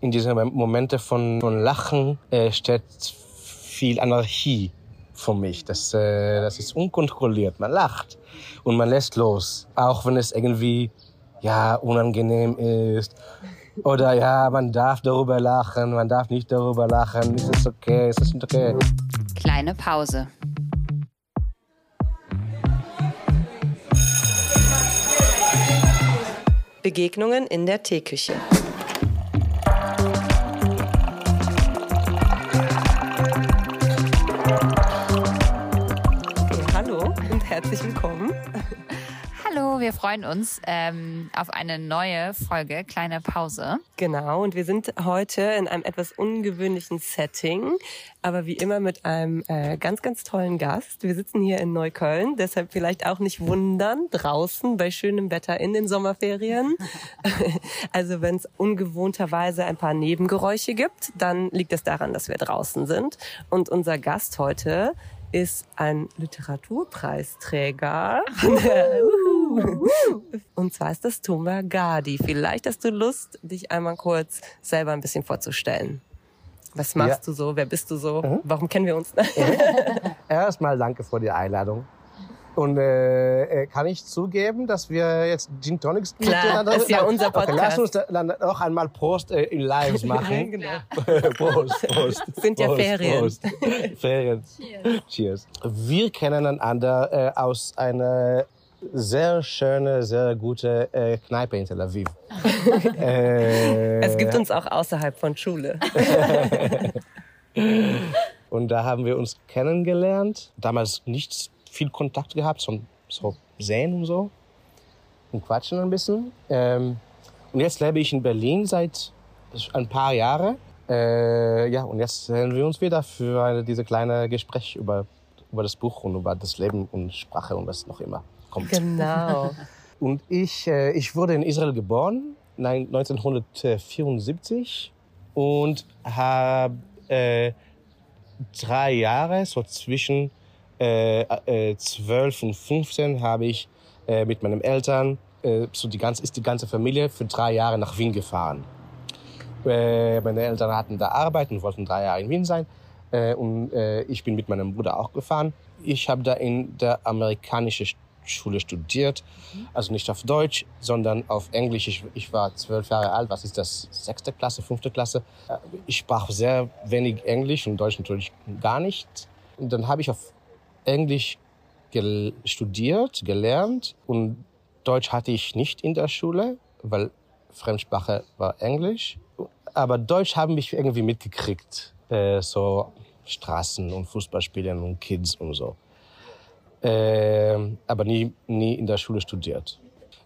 in diesen Momente von, von Lachen äh, steht viel Anarchie für mich. Das, äh, das ist unkontrolliert. Man lacht und man lässt los, auch wenn es irgendwie ja unangenehm ist. Oder ja, man darf darüber lachen, man darf nicht darüber lachen. Ist es okay? Ist es okay? Kleine Pause. Begegnungen in der Teeküche. Freuen uns ähm, auf eine neue Folge, kleine Pause. Genau, und wir sind heute in einem etwas ungewöhnlichen Setting, aber wie immer mit einem äh, ganz, ganz tollen Gast. Wir sitzen hier in Neukölln, deshalb vielleicht auch nicht wundern, draußen bei schönem Wetter in den Sommerferien. also wenn es ungewohnterweise ein paar Nebengeräusche gibt, dann liegt es daran, dass wir draußen sind. Und unser Gast heute ist ein Literaturpreisträger. Und zwar ist das Tumba Gadi. Vielleicht hast du Lust, dich einmal kurz selber ein bisschen vorzustellen. Was machst ja. du so? Wer bist du so? Mhm. Warum kennen wir uns? Erstmal danke für die Einladung. Und äh, äh, kann ich zugeben, dass wir jetzt Gin Tonics Klar, miteinander... ist ja unser Podcast. Okay, lass uns dann noch einmal Prost äh, in Lives machen. genau. Prost, Prost. Sind ja Prost, Ferien. Prost. Ferien. Cheers. Cheers. Wir kennen einander äh, aus einer sehr schöne, sehr gute äh, Kneipe in Tel Aviv. äh, es gibt uns auch außerhalb von Schule. und da haben wir uns kennengelernt. Damals nichts viel Kontakt gehabt, so, so sehen und so. Und quatschen ein bisschen. Ähm, und jetzt lebe ich in Berlin seit ein paar Jahren. Äh, ja, und jetzt sehen wir uns wieder für diese kleine Gespräch über, über das Buch und über das Leben und Sprache und was noch immer kommt. Genau. und ich, äh, ich wurde in Israel geboren, 1974 und habe äh, drei Jahre, so zwischen äh, äh, 12 und 15 habe ich äh, mit meinen Eltern, äh, so die ganze, ist die ganze Familie für drei Jahre nach Wien gefahren. Äh, meine Eltern hatten da Arbeit und wollten drei Jahre in Wien sein. Äh, und äh, ich bin mit meinem Bruder auch gefahren. Ich habe da in der amerikanischen Schule studiert. Also nicht auf Deutsch, sondern auf Englisch. Ich, ich war zwölf Jahre alt. Was ist das? Sechste Klasse, fünfte Klasse. Äh, ich sprach sehr wenig Englisch und Deutsch natürlich gar nicht. Und dann habe ich auf Englisch gel studiert, gelernt und Deutsch hatte ich nicht in der Schule, weil Fremdsprache war Englisch. Aber Deutsch haben mich irgendwie mitgekriegt, äh, so Straßen und Fußballspielen und Kids und so. Äh, aber nie, nie in der Schule studiert.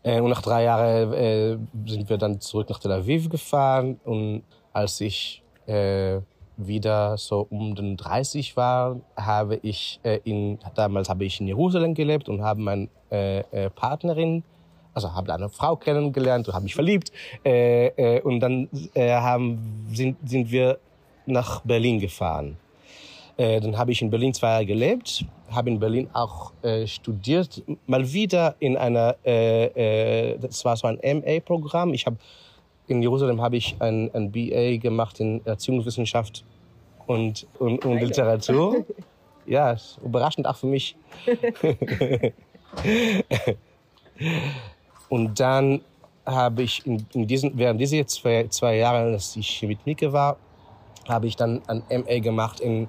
Äh, und nach drei Jahren äh, sind wir dann zurück nach Tel Aviv gefahren und als ich äh, wieder so um den 30 war, habe ich äh, in damals habe ich in Jerusalem gelebt und habe meine äh, äh, Partnerin also habe eine Frau kennengelernt und habe mich verliebt äh, äh, und dann äh, haben sind sind wir nach Berlin gefahren. Äh, dann habe ich in Berlin zwei Jahre gelebt, habe in Berlin auch äh, studiert, mal wieder in einer, äh, äh, das war so ein MA-Programm. Ich habe in Jerusalem habe ich ein, ein BA gemacht in Erziehungswissenschaft und, und, und Literatur. Ja, überraschend auch für mich. und dann habe ich in, in diesen, während dieser zwei, zwei Jahre, dass ich mit Mike war, habe ich dann ein MA gemacht in,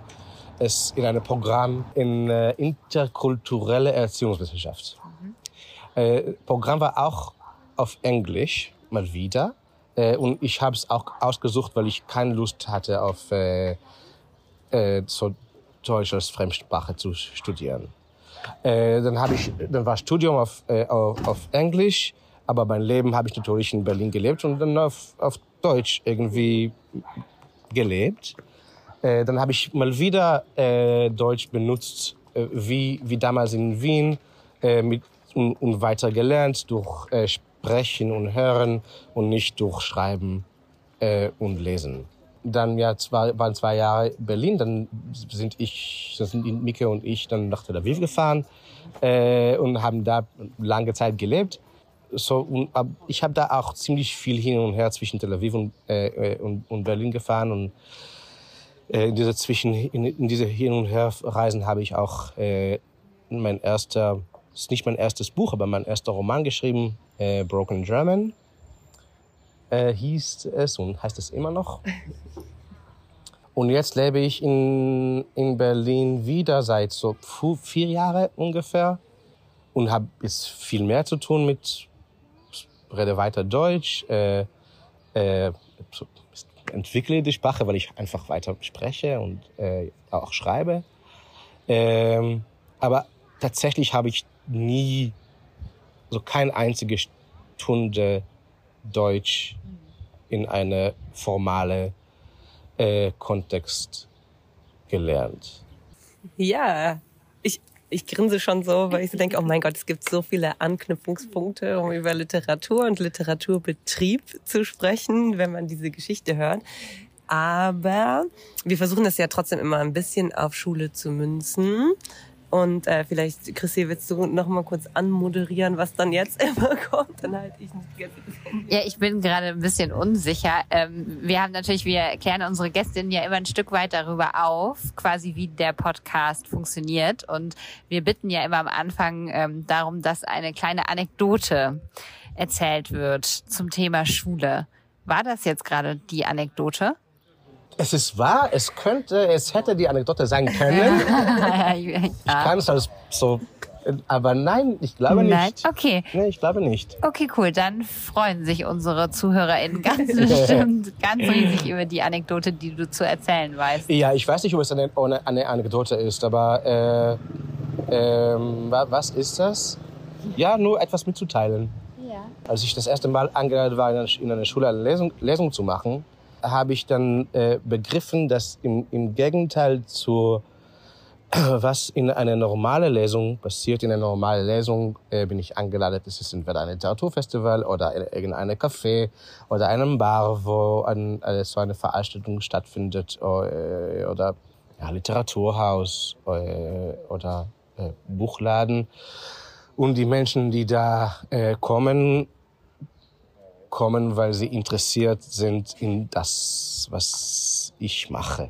es, in einem Programm in äh, interkulturelle Erziehungswissenschaft. Mhm. Äh, Programm war auch auf Englisch, mal wieder. Äh, und ich habe es auch ausgesucht, weil ich keine Lust hatte auf äh, äh, so Deutsch als Fremdsprache zu studieren. Äh, dann habe ich, dann war Studium auf, äh, auf, auf Englisch, aber mein Leben habe ich natürlich in Berlin gelebt und dann auf, auf Deutsch irgendwie gelebt. Äh, dann habe ich mal wieder äh, Deutsch benutzt, äh, wie, wie damals in Wien, äh, mit, und, und weiter gelernt durch äh, Sprechen und Hören und nicht durch Schreiben äh, und Lesen. Dann ja, zwei, waren zwei Jahre Berlin, dann sind ich, dann sind Mike und ich dann nach Tel Aviv gefahren äh, und haben da lange Zeit gelebt. so, und, ich habe da auch ziemlich viel hin und her zwischen Tel Aviv und, äh, und, und Berlin gefahren und äh, in diese zwischen in, in diese hin und her Reisen habe ich auch äh, mein erster ist nicht mein erstes Buch, aber mein erster Roman geschrieben, äh, Broken German äh, hieß es und heißt es immer noch. Und jetzt lebe ich in, in Berlin wieder seit so vier Jahren ungefähr und habe jetzt viel mehr zu tun mit, rede weiter Deutsch, äh, äh, entwickle die Sprache, weil ich einfach weiter spreche und äh, auch schreibe. Ähm, aber tatsächlich habe ich nie, so keine einzige Stunde Deutsch in eine formale äh, Kontext gelernt. Ja, ich, ich grinse schon so, weil ich so denke, oh mein Gott, es gibt so viele Anknüpfungspunkte, um über Literatur und Literaturbetrieb zu sprechen, wenn man diese Geschichte hört. Aber wir versuchen das ja trotzdem immer ein bisschen auf Schule zu münzen. Und äh, vielleicht, Chrissy, willst du noch mal kurz anmoderieren, was dann jetzt immer kommt? Dann halte ich nicht Zeit. Ja, ich bin gerade ein bisschen unsicher. Ähm, wir haben natürlich, wir klären unsere Gästinnen ja immer ein Stück weit darüber auf, quasi wie der Podcast funktioniert. Und wir bitten ja immer am Anfang ähm, darum, dass eine kleine Anekdote erzählt wird zum Thema Schule. War das jetzt gerade die Anekdote? Es ist wahr, es könnte, es hätte die Anekdote sein können. ich kann es als so, aber nein, ich glaube nicht. Nein, okay. Nee, ich glaube nicht. Okay, cool. Dann freuen sich unsere ZuhörerInnen ganz bestimmt ganz riesig über die Anekdote, die du zu erzählen weißt. Ja, ich weiß nicht, ob es eine, eine Anekdote ist, aber äh, ähm, was ist das? Ja, nur etwas mitzuteilen. Ja. Als ich das erste Mal eingeladen war, in einer Schule eine Lesung, Lesung zu machen, habe ich dann äh, begriffen, dass im, im Gegenteil zu was in einer normalen Lesung passiert, in einer normalen Lesung äh, bin ich eingeladen, es ist entweder ein Literaturfestival oder irgendein Café oder einem Bar, wo ein, äh, so eine Veranstaltung stattfindet oder, äh, oder ja, Literaturhaus äh, oder äh, Buchladen. Und die Menschen, die da äh, kommen, kommen, weil sie interessiert sind in das, was ich mache.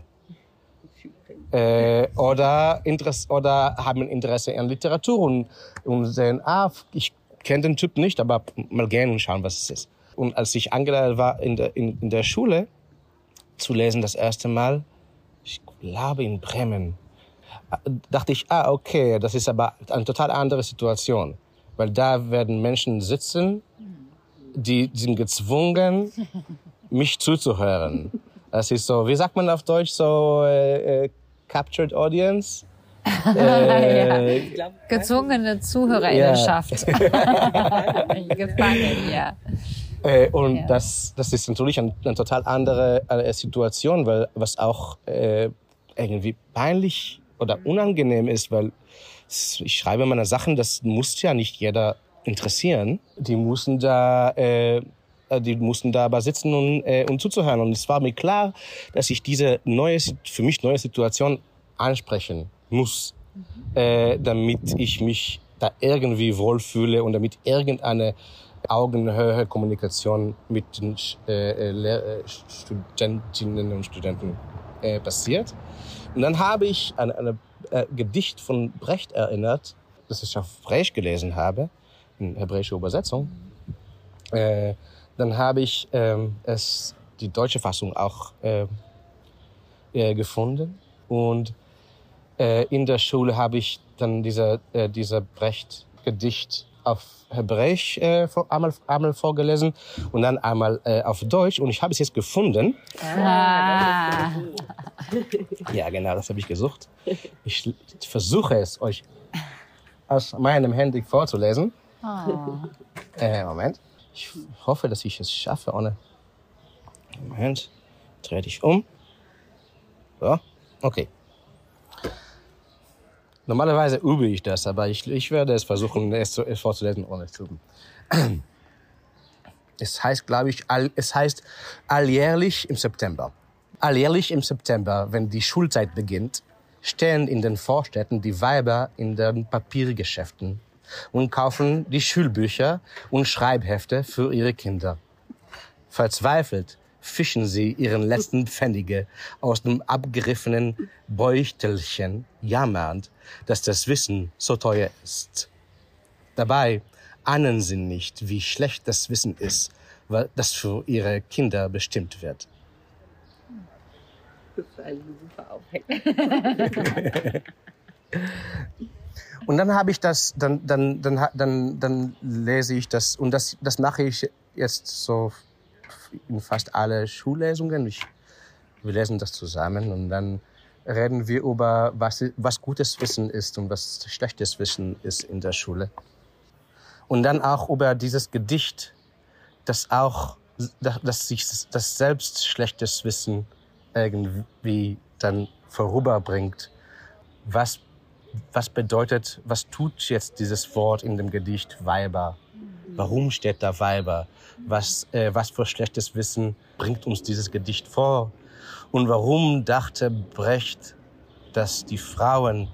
Äh, oder, Interesse, oder haben Interesse an Literatur und, und sehen, ah, ich kenne den Typ nicht, aber mal gehen und schauen, was es ist. Und als ich eingeladen war in der, in, in der Schule zu lesen das erste Mal, ich glaube in Bremen, dachte ich, ah, okay, das ist aber eine total andere Situation. Weil da werden Menschen sitzen die sind gezwungen, mich zuzuhören. Das ist so, wie sagt man auf Deutsch, so äh, äh, Captured Audience? äh, ja. Gezwungene Zuhörerinnenschaft. Ja. Gefangen, ja. Äh, und ja. das, das ist natürlich eine, eine total andere äh, Situation, weil was auch äh, irgendwie peinlich oder unangenehm ist, weil ich schreibe meine Sachen, das muss ja nicht jeder interessieren. Die mussten da, äh, die mussten da aber sitzen und, äh, und zuzuhören. Und es war mir klar, dass ich diese neue, für mich neue Situation ansprechen muss, mhm. äh, damit ich mich da irgendwie wohlfühle und damit irgendeine Augenhöhe Kommunikation mit den äh, äh, Studentinnen und Studenten äh, passiert. Und dann habe ich an ein äh, Gedicht von Brecht erinnert, das ich auf Brecht gelesen habe in hebräische Übersetzung. Äh, dann habe ich ähm, es die deutsche Fassung auch äh, äh, gefunden und äh, in der Schule habe ich dann dieser äh, dieser Brecht Gedicht auf Hebräisch äh, einmal, einmal vorgelesen und dann einmal äh, auf Deutsch und ich habe es jetzt gefunden. Ah. Ja, genau, das habe ich gesucht. Ich versuche es euch aus meinem Handy vorzulesen. Oh. Äh, Moment. Ich hoffe, dass ich es schaffe ohne. Moment. Dreh dich um. So. Okay. Normalerweise übe ich das, aber ich, ich werde es versuchen, es, zu, es vorzulesen, ohne zu üben. Es heißt, glaube ich, all, es heißt alljährlich im September. Alljährlich im September, wenn die Schulzeit beginnt, stehen in den Vorstädten die Weiber in den Papiergeschäften und kaufen die Schulbücher und Schreibhefte für ihre Kinder. Verzweifelt fischen sie ihren letzten Pfennige aus dem abgeriffenen Beutelchen, jammernd, dass das Wissen so teuer ist. Dabei ahnen sie nicht, wie schlecht das Wissen ist, weil das für ihre Kinder bestimmt wird. Das ist ein super Aufhänger. Und dann habe ich das, dann, dann, dann, dann, dann lese ich das und das, das mache ich jetzt so in fast alle Schullesungen. Ich, wir lesen das zusammen und dann reden wir über, was, was gutes Wissen ist und was schlechtes Wissen ist in der Schule. Und dann auch über dieses Gedicht, das auch, dass sich das selbst schlechtes Wissen irgendwie dann vorüberbringt. Was, was bedeutet, was tut jetzt dieses Wort in dem Gedicht Weiber? Warum steht da Weiber? Was, äh, was für schlechtes Wissen bringt uns dieses Gedicht vor? Und warum dachte Brecht, dass die Frauen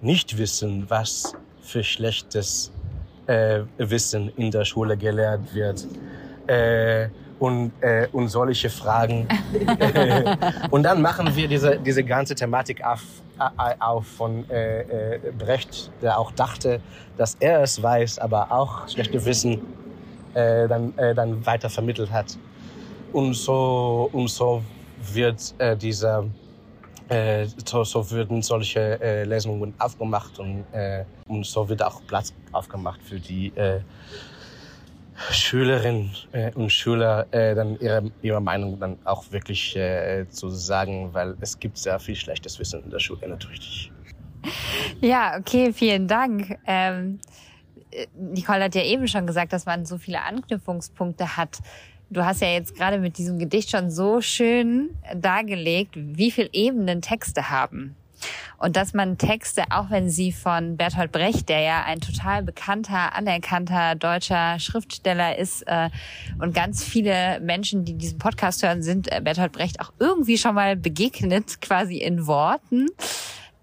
nicht wissen, was für schlechtes äh, Wissen in der Schule gelehrt wird? Äh, und, äh, und solche Fragen. und dann machen wir diese, diese ganze Thematik auf, auf von äh, äh, Brecht, der auch dachte, dass er es weiß, aber auch schlechte Wissen äh, dann, äh, dann weiter vermittelt hat. Und so, und so wird äh, dieser äh, so, so würden solche äh, Lesungen aufgemacht und, äh, und so wird auch Platz aufgemacht für die äh, Schülerinnen äh, und Schüler äh, dann ihre, ihre Meinung dann auch wirklich äh, zu sagen, weil es gibt sehr viel schlechtes Wissen in der Schule natürlich. Ja, okay, vielen Dank. Ähm, Nicole hat ja eben schon gesagt, dass man so viele Anknüpfungspunkte hat. Du hast ja jetzt gerade mit diesem Gedicht schon so schön dargelegt, wie viel Ebenen Texte haben. Und dass man Texte, auch wenn sie von Bertolt Brecht, der ja ein total bekannter, anerkannter deutscher Schriftsteller ist, äh, und ganz viele Menschen, die diesen Podcast hören, sind äh, Bertolt Brecht auch irgendwie schon mal begegnet, quasi in Worten.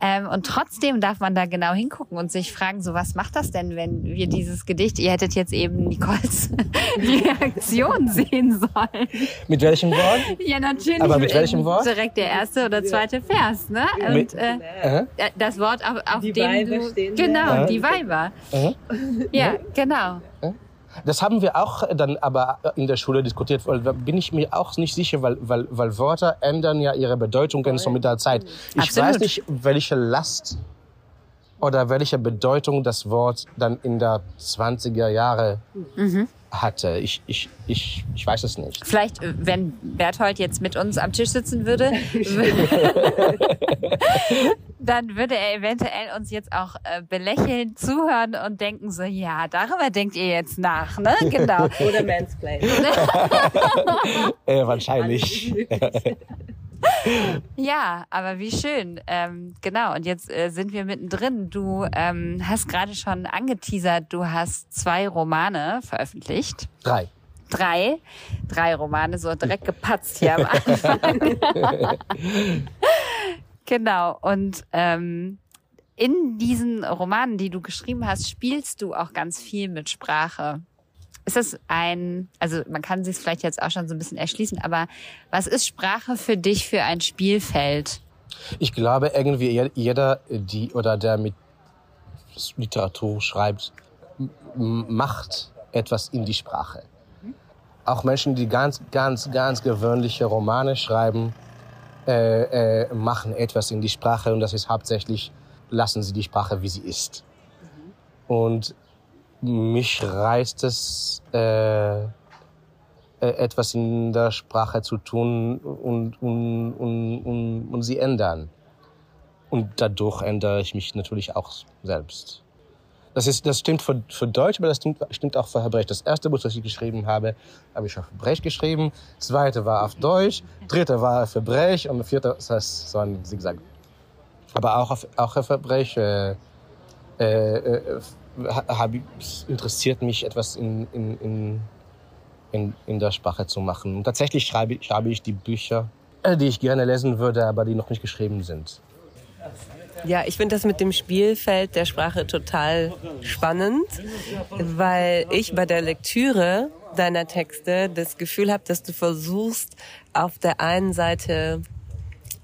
Ähm, und trotzdem darf man da genau hingucken und sich fragen, so was macht das denn, wenn wir dieses Gedicht, ihr hättet jetzt eben Nicoles Reaktion sehen sollen. Mit welchem Wort? Ja, natürlich. Aber mit welchem Wort? Direkt der erste oder zweite Vers, ne? Und äh, Aha. das Wort, auf, auf Die dem Weiber du... stehen da. Genau, Ja. die Weiber. Ja, genau. Das haben wir auch dann aber in der Schule diskutiert, weil da bin ich mir auch nicht sicher, weil, weil, weil Wörter ändern ja ihre Bedeutungen so mit der Zeit. Ich Absolut. weiß nicht, welche Last oder welche Bedeutung das Wort dann in der 20er Jahre hatte. Ich, ich, ich, ich weiß es nicht. Vielleicht, äh, wenn Berthold jetzt mit uns am Tisch sitzen würde, dann würde er eventuell uns jetzt auch äh, belächeln, zuhören und denken so, ja, darüber denkt ihr jetzt nach, ne? Genau. Oder Mansplain. Äh, wahrscheinlich. Ja, aber wie schön. Ähm, genau, und jetzt äh, sind wir mittendrin. Du ähm, hast gerade schon angeteasert, du hast zwei Romane veröffentlicht. Drei. Drei. Drei Romane, so direkt gepatzt hier am Anfang. Genau, und ähm, in diesen Romanen, die du geschrieben hast, spielst du auch ganz viel mit Sprache. Ist das ein, also man kann sich vielleicht jetzt auch schon so ein bisschen erschließen, aber was ist Sprache für dich für ein Spielfeld? Ich glaube, irgendwie je- jeder, die oder der mit Literatur schreibt, macht etwas in die Sprache. Auch Menschen, die ganz, ganz, ganz gewöhnliche Romane schreiben, äh, äh, machen etwas in die Sprache und das ist hauptsächlich, lassen sie die Sprache, wie sie ist. Und mich reizt es, äh, äh, etwas in der Sprache zu tun und, und, und, und, und sie ändern. Und dadurch ändere ich mich natürlich auch selbst. Das, ist, das stimmt für, für Deutsch, aber das stimmt, stimmt auch für Hebräisch. Das erste Buch, das ich geschrieben habe, habe ich auf Hebräisch geschrieben. Das zweite war auf Deutsch. Dritte war auf Hebräisch. Und vierte das heißt so ein Zigzag. Aber auch auf, auch auf Hebräisch äh, äh, äh, interessiert mich, etwas in, in, in, in, in der Sprache zu machen. Und tatsächlich schreibe, schreibe ich die Bücher, äh, die ich gerne lesen würde, aber die noch nicht geschrieben sind. Ja, ich finde das mit dem Spielfeld der Sprache total spannend, weil ich bei der Lektüre deiner Texte das Gefühl habe, dass du versuchst, auf der einen Seite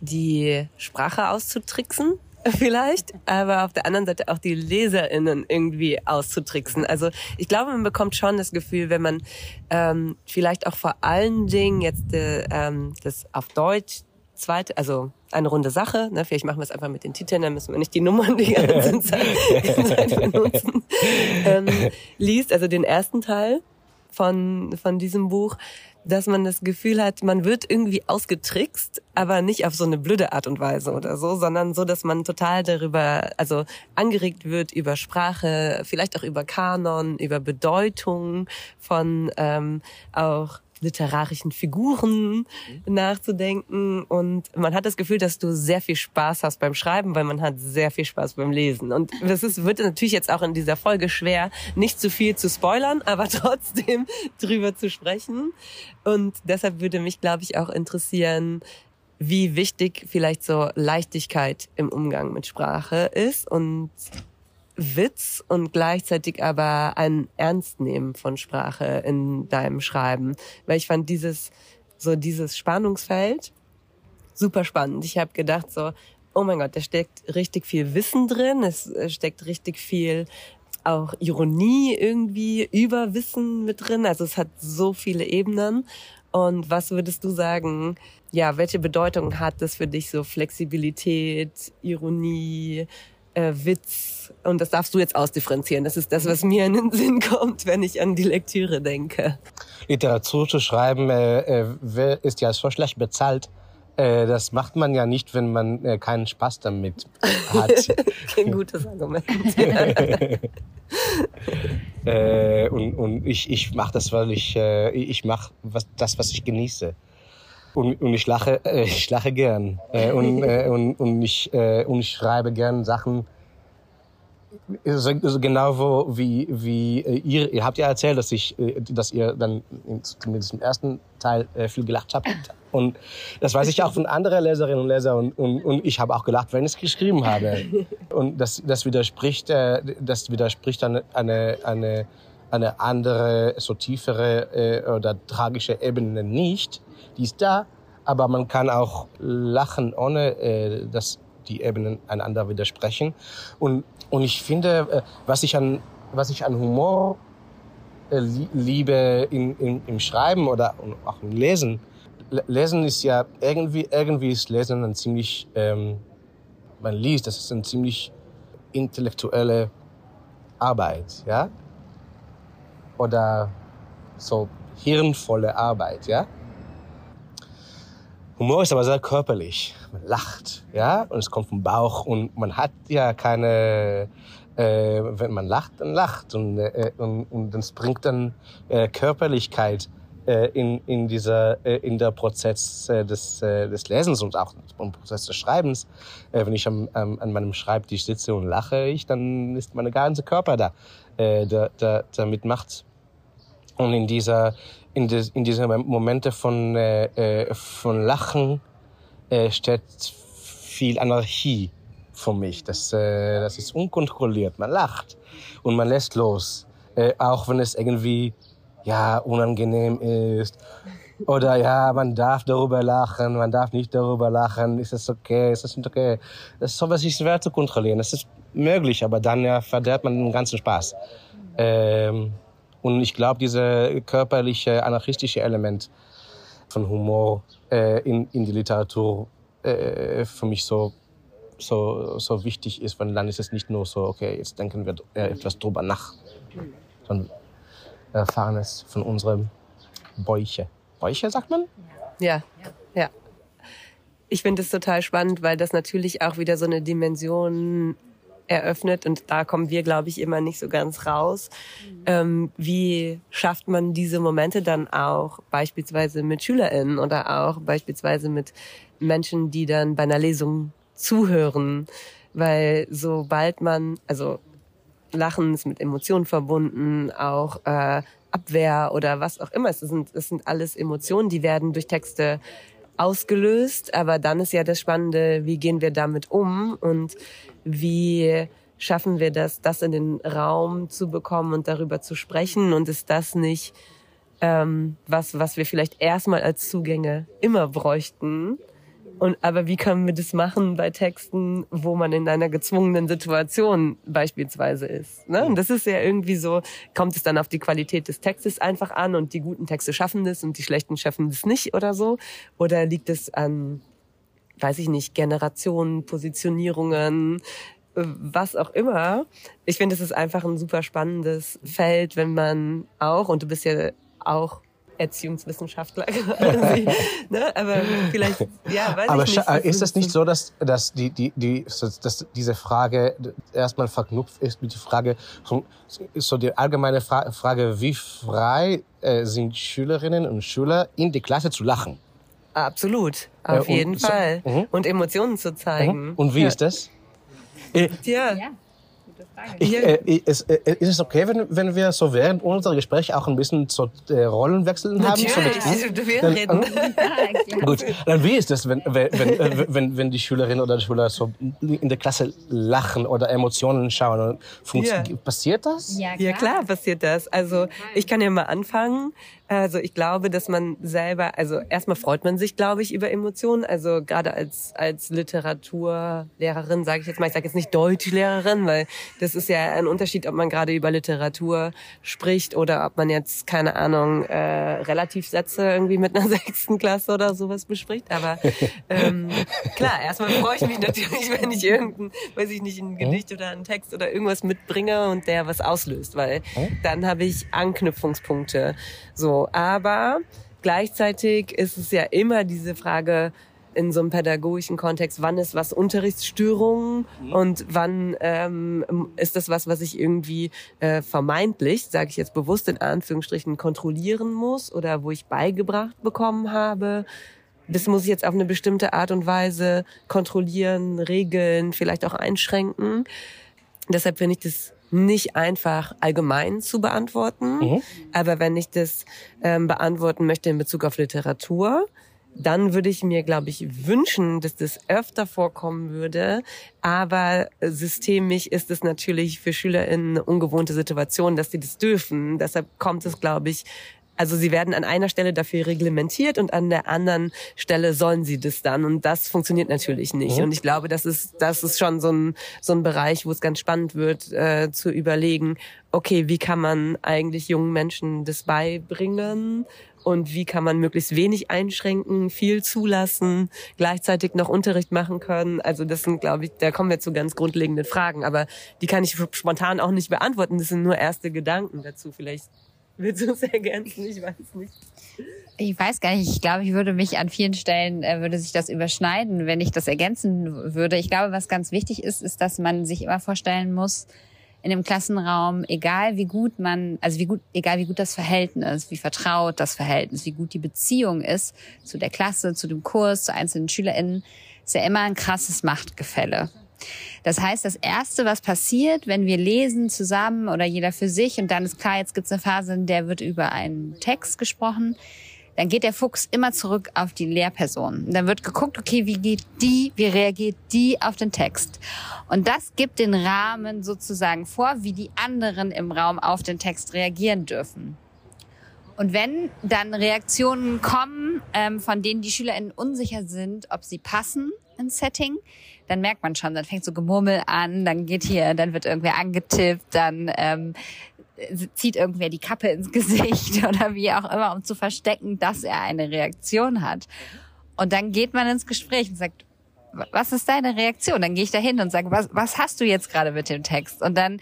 die Sprache auszutricksen, vielleicht, aber auf der anderen Seite auch die LeserInnen irgendwie auszutricksen. Also ich glaube, man bekommt schon das Gefühl, wenn man ähm, vielleicht auch vor allen Dingen jetzt äh, ähm, das auf Deutsch zweite, also eine runde Sache. Ne? Vielleicht machen wir es einfach mit den Titeln, dann müssen wir nicht die Nummern die ganze Zeit, benutzen. Ähm, liest also den ersten Teil von, von diesem Buch dass man das Gefühl hat, man wird irgendwie ausgetrickst, aber nicht auf so eine blöde Art und Weise oder so, sondern so, dass man total darüber, also angeregt wird über Sprache, vielleicht auch über Kanon, über Bedeutung von ähm, auch literarischen Figuren nachzudenken. Und man hat das Gefühl, dass du sehr viel Spaß hast beim Schreiben, weil man hat sehr viel Spaß beim Lesen. Und das ist, wird natürlich jetzt auch in dieser Folge schwer, nicht zu viel zu spoilern, aber trotzdem drüber zu sprechen. Und deshalb würde mich, glaube ich, auch interessieren, wie wichtig vielleicht so Leichtigkeit im Umgang mit Sprache ist und Witz und gleichzeitig aber ein Ernstnehmen von Sprache in deinem Schreiben. Weil ich fand dieses, so dieses Spannungsfeld super spannend. Ich habe gedacht so, oh mein Gott, da steckt richtig viel Wissen drin, es steckt richtig viel auch Ironie irgendwie über Wissen mit drin. Also es hat so viele Ebenen. Und was würdest du sagen, ja, welche Bedeutung hat das für dich so Flexibilität, Ironie, äh, Witz und das darfst du jetzt ausdifferenzieren. Das ist das, was mir in den Sinn kommt, wenn ich an die Lektüre denke. Literatur zu schreiben äh, äh, ist ja so schlecht bezahlt. Äh, das macht man ja nicht, wenn man äh, keinen Spaß damit hat. Ein gutes Argument. äh, und und ich, ich mache das, weil ich, ich mache das, was ich genieße. Und, und ich lache, äh, ich lache gern. Äh, und, äh, und, und, ich, äh, und ich schreibe gern Sachen, so, so genau wo, wie, wie äh, ihr, ihr habt ja erzählt, dass ich, äh, dass ihr dann zumindest im ersten Teil äh, viel gelacht habt. Und das weiß ich auch von anderen Leserinnen und Lesern. Und, und, und ich habe auch gelacht, wenn ich es geschrieben habe. Und das, das widerspricht, äh, das widerspricht eine, eine, eine, eine andere, so tiefere äh, oder tragische Ebene nicht die ist da, aber man kann auch lachen, ohne äh, dass die Ebenen einander widersprechen. Und, und ich finde, äh, was ich an, was ich an Humor äh, liebe in, in, im Schreiben oder auch im Lesen, Lesen ist ja irgendwie, irgendwie ist Lesen ein ziemlich, ähm, man liest, das ist eine ziemlich intellektuelle Arbeit, ja? Oder so hirnvolle Arbeit, ja? Humor ist aber sehr körperlich. Man lacht, ja, und es kommt vom Bauch und man hat ja keine, äh, wenn man lacht, dann lacht und, äh, und, und das bringt dann äh, Körperlichkeit äh, in, in dieser, äh, in der Prozess äh, des, äh, des Lesens und auch im Prozess des Schreibens. Äh, wenn ich am, am, an meinem Schreibtisch sitze und lache ich, dann ist mein ganzer Körper da, äh, der, der, der mitmacht. Und in dieser in, des, in diese Momente von, äh, äh, von Lachen äh, steht viel Anarchie für mich. Das, äh, das ist unkontrolliert. Man lacht und man lässt los, äh, auch wenn es irgendwie ja unangenehm ist. Oder ja, man darf darüber lachen, man darf nicht darüber lachen. Ist das okay? Ist das nicht okay? Das ist sowas ist schwer zu kontrollieren. Das ist möglich, aber dann ja, verderbt man den ganzen Spaß. Ähm, und ich glaube, diese körperliche, anarchistische Element von Humor äh, in, in die Literatur äh, für mich so, so, so wichtig ist, weil dann ist es nicht nur so, okay, jetzt denken wir äh, etwas drüber nach, sondern erfahren es von unserem Bäuche. Bäuche sagt man? Ja, ja. Ich finde es total spannend, weil das natürlich auch wieder so eine Dimension eröffnet und da kommen wir, glaube ich, immer nicht so ganz raus. Ähm, wie schafft man diese Momente dann auch beispielsweise mit SchülerInnen oder auch beispielsweise mit Menschen, die dann bei einer Lesung zuhören? Weil sobald man, also Lachen ist mit Emotionen verbunden, auch äh, Abwehr oder was auch immer. Es sind, es sind alles Emotionen, die werden durch Texte ausgelöst. Aber dann ist ja das Spannende, wie gehen wir damit um und wie schaffen wir das, das in den Raum zu bekommen und darüber zu sprechen und ist das nicht ähm, was, was wir vielleicht erstmal als Zugänge immer bräuchten. Und aber wie können wir das machen bei Texten, wo man in einer gezwungenen Situation beispielsweise ist? Ne? Und das ist ja irgendwie so, kommt es dann auf die Qualität des Textes einfach an und die guten Texte schaffen das und die schlechten schaffen das nicht oder so? Oder liegt es an, weiß ich nicht, Generationen, Positionierungen, was auch immer. Ich finde, es ist einfach ein super spannendes Feld, wenn man auch, und du bist ja auch Erziehungswissenschaftler quasi. ne? Aber vielleicht, ja, weiß Aber ich nicht. Aber ist es nicht so, dass, dass, die, die, die, dass diese Frage erstmal verknüpft ist mit der Frage, so die allgemeine Frage, wie frei äh, sind Schülerinnen und Schüler in die Klasse zu lachen? Absolut, auf äh, jeden so, Fall. Uh Und Emotionen zu zeigen. Uh Und wie ja. ist das? Äh, ja. ja. Ich, äh, ist, äh, ist es okay, wenn, wenn wir so während unserer Gespräche auch ein bisschen so äh, Rollenwechseln haben? So mit, wir reden. Dann, gut, dann wie ist das, wenn, wenn, wenn, wenn, wenn die Schülerin oder der Schüler so in der Klasse lachen oder Emotionen schauen? Ja. Passiert das? Ja klar. ja, klar passiert das. Also ich kann ja mal anfangen. Also ich glaube, dass man selber, also erstmal freut man sich, glaube ich, über Emotionen. Also gerade als als Literaturlehrerin sage ich jetzt mal, ich sage jetzt nicht Deutschlehrerin, weil das ist ja ein Unterschied, ob man gerade über Literatur spricht oder ob man jetzt keine Ahnung äh, Relativsätze irgendwie mit einer sechsten Klasse oder sowas bespricht. Aber ähm, klar, erstmal freue ich mich natürlich, wenn ich irgendein, weiß ich nicht, ein Gedicht oder einen Text oder irgendwas mitbringe und der was auslöst, weil dann habe ich Anknüpfungspunkte. So, aber gleichzeitig ist es ja immer diese Frage in so einem pädagogischen Kontext, wann ist was Unterrichtsstörungen mhm. und wann ähm, ist das was, was ich irgendwie äh, vermeintlich, sage ich jetzt bewusst in Anführungsstrichen, kontrollieren muss oder wo ich beigebracht bekommen habe. Das muss ich jetzt auf eine bestimmte Art und Weise kontrollieren, regeln, vielleicht auch einschränken. Deshalb finde ich das nicht einfach allgemein zu beantworten. Mhm. Aber wenn ich das ähm, beantworten möchte in Bezug auf Literatur, dann würde ich mir, glaube ich, wünschen, dass das öfter vorkommen würde. Aber systemisch ist es natürlich für SchülerInnen eine ungewohnte Situation, dass sie das dürfen. Deshalb kommt es, glaube ich, also sie werden an einer Stelle dafür reglementiert und an der anderen Stelle sollen sie das dann. Und das funktioniert natürlich nicht. Mhm. Und ich glaube, das ist, das ist schon so ein, so ein Bereich, wo es ganz spannend wird, äh, zu überlegen, okay, wie kann man eigentlich jungen Menschen das beibringen? Und wie kann man möglichst wenig einschränken, viel zulassen, gleichzeitig noch Unterricht machen können? Also das sind, glaube ich, da kommen wir zu ganz grundlegenden Fragen. Aber die kann ich spontan auch nicht beantworten. Das sind nur erste Gedanken dazu. Vielleicht Willst du es ergänzen? Ich weiß nicht. Ich weiß gar nicht. Ich glaube, ich würde mich an vielen Stellen, äh, würde sich das überschneiden, wenn ich das ergänzen würde. Ich glaube, was ganz wichtig ist, ist, dass man sich immer vorstellen muss, in dem Klassenraum, egal wie gut man, also wie gut, egal wie gut das Verhältnis, wie vertraut das Verhältnis, wie gut die Beziehung ist zu der Klasse, zu dem Kurs, zu einzelnen SchülerInnen, ist ja immer ein krasses Machtgefälle. Das heißt, das Erste, was passiert, wenn wir lesen zusammen oder jeder für sich und dann ist klar, jetzt gibt es eine Phase, in der wird über einen Text gesprochen, dann geht der Fuchs immer zurück auf die Lehrperson. Dann wird geguckt, okay, wie geht die, wie reagiert die auf den Text? Und das gibt den Rahmen sozusagen vor, wie die anderen im Raum auf den Text reagieren dürfen. Und wenn dann Reaktionen kommen, ähm, von denen die SchülerInnen unsicher sind, ob sie passen ins Setting, dann merkt man schon, dann fängt so Gemurmel an, dann geht hier, dann wird irgendwer angetippt, dann ähm, zieht irgendwer die Kappe ins Gesicht oder wie auch immer, um zu verstecken, dass er eine Reaktion hat. Und dann geht man ins Gespräch und sagt, was ist deine Reaktion? Dann gehe ich da hin und sage, was, was hast du jetzt gerade mit dem Text? Und dann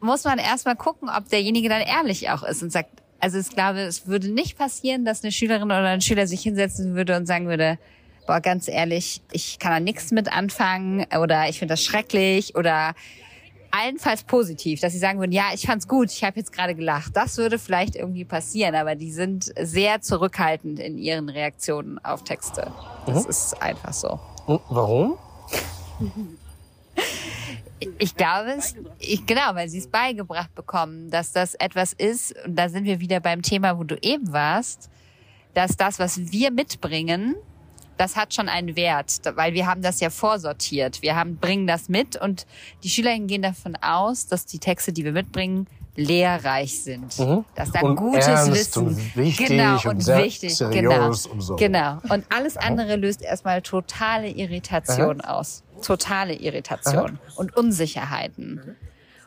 muss man erstmal gucken, ob derjenige dann ehrlich auch ist und sagt, also ich glaube, es würde nicht passieren, dass eine Schülerin oder ein Schüler sich hinsetzen würde und sagen würde, boah, ganz ehrlich, ich kann da nichts mit anfangen oder ich finde das schrecklich oder allenfalls positiv, dass sie sagen würden, ja, ich fand's gut, ich habe jetzt gerade gelacht. Das würde vielleicht irgendwie passieren, aber die sind sehr zurückhaltend in ihren Reaktionen auf Texte. Das mhm. ist einfach so. Warum? Ich glaube es, ich, genau, weil sie es beigebracht bekommen, dass das etwas ist, und da sind wir wieder beim Thema, wo du eben warst, dass das, was wir mitbringen, das hat schon einen Wert, weil wir haben das ja vorsortiert. Wir haben, bringen das mit und die Schülerinnen gehen davon aus, dass die Texte, die wir mitbringen, lehrreich sind. Mhm. Dass da Und gutes ernst Wissen. und wichtig genau, und und wichtig. genau. und so. Genau. Und alles andere löst erstmal totale Irritation aus. Totale Irritation und Unsicherheiten.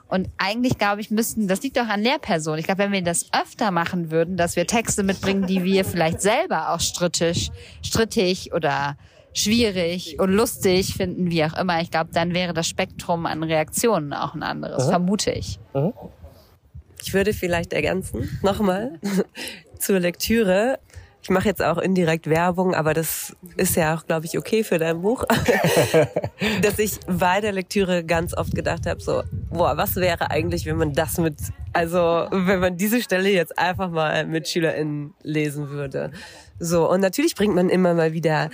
Und eigentlich, glaube ich, müssten, das liegt auch an Lehrpersonen. Ich glaube, wenn wir das öfter machen würden, dass wir Texte mitbringen, die wir vielleicht selber auch strittig, strittig oder schwierig und lustig finden, wie auch immer. Ich glaube, dann wäre das Spektrum an Reaktionen auch ein anderes, vermute ich. Ich würde vielleicht ergänzen, nochmal, zur Lektüre. Ich mache jetzt auch indirekt Werbung, aber das ist ja auch, glaube ich, okay für dein Buch. Dass ich bei der Lektüre ganz oft gedacht habe, so, boah, was wäre eigentlich, wenn man das mit, also wenn man diese Stelle jetzt einfach mal mit SchülerInnen lesen würde. So, und natürlich bringt man immer mal wieder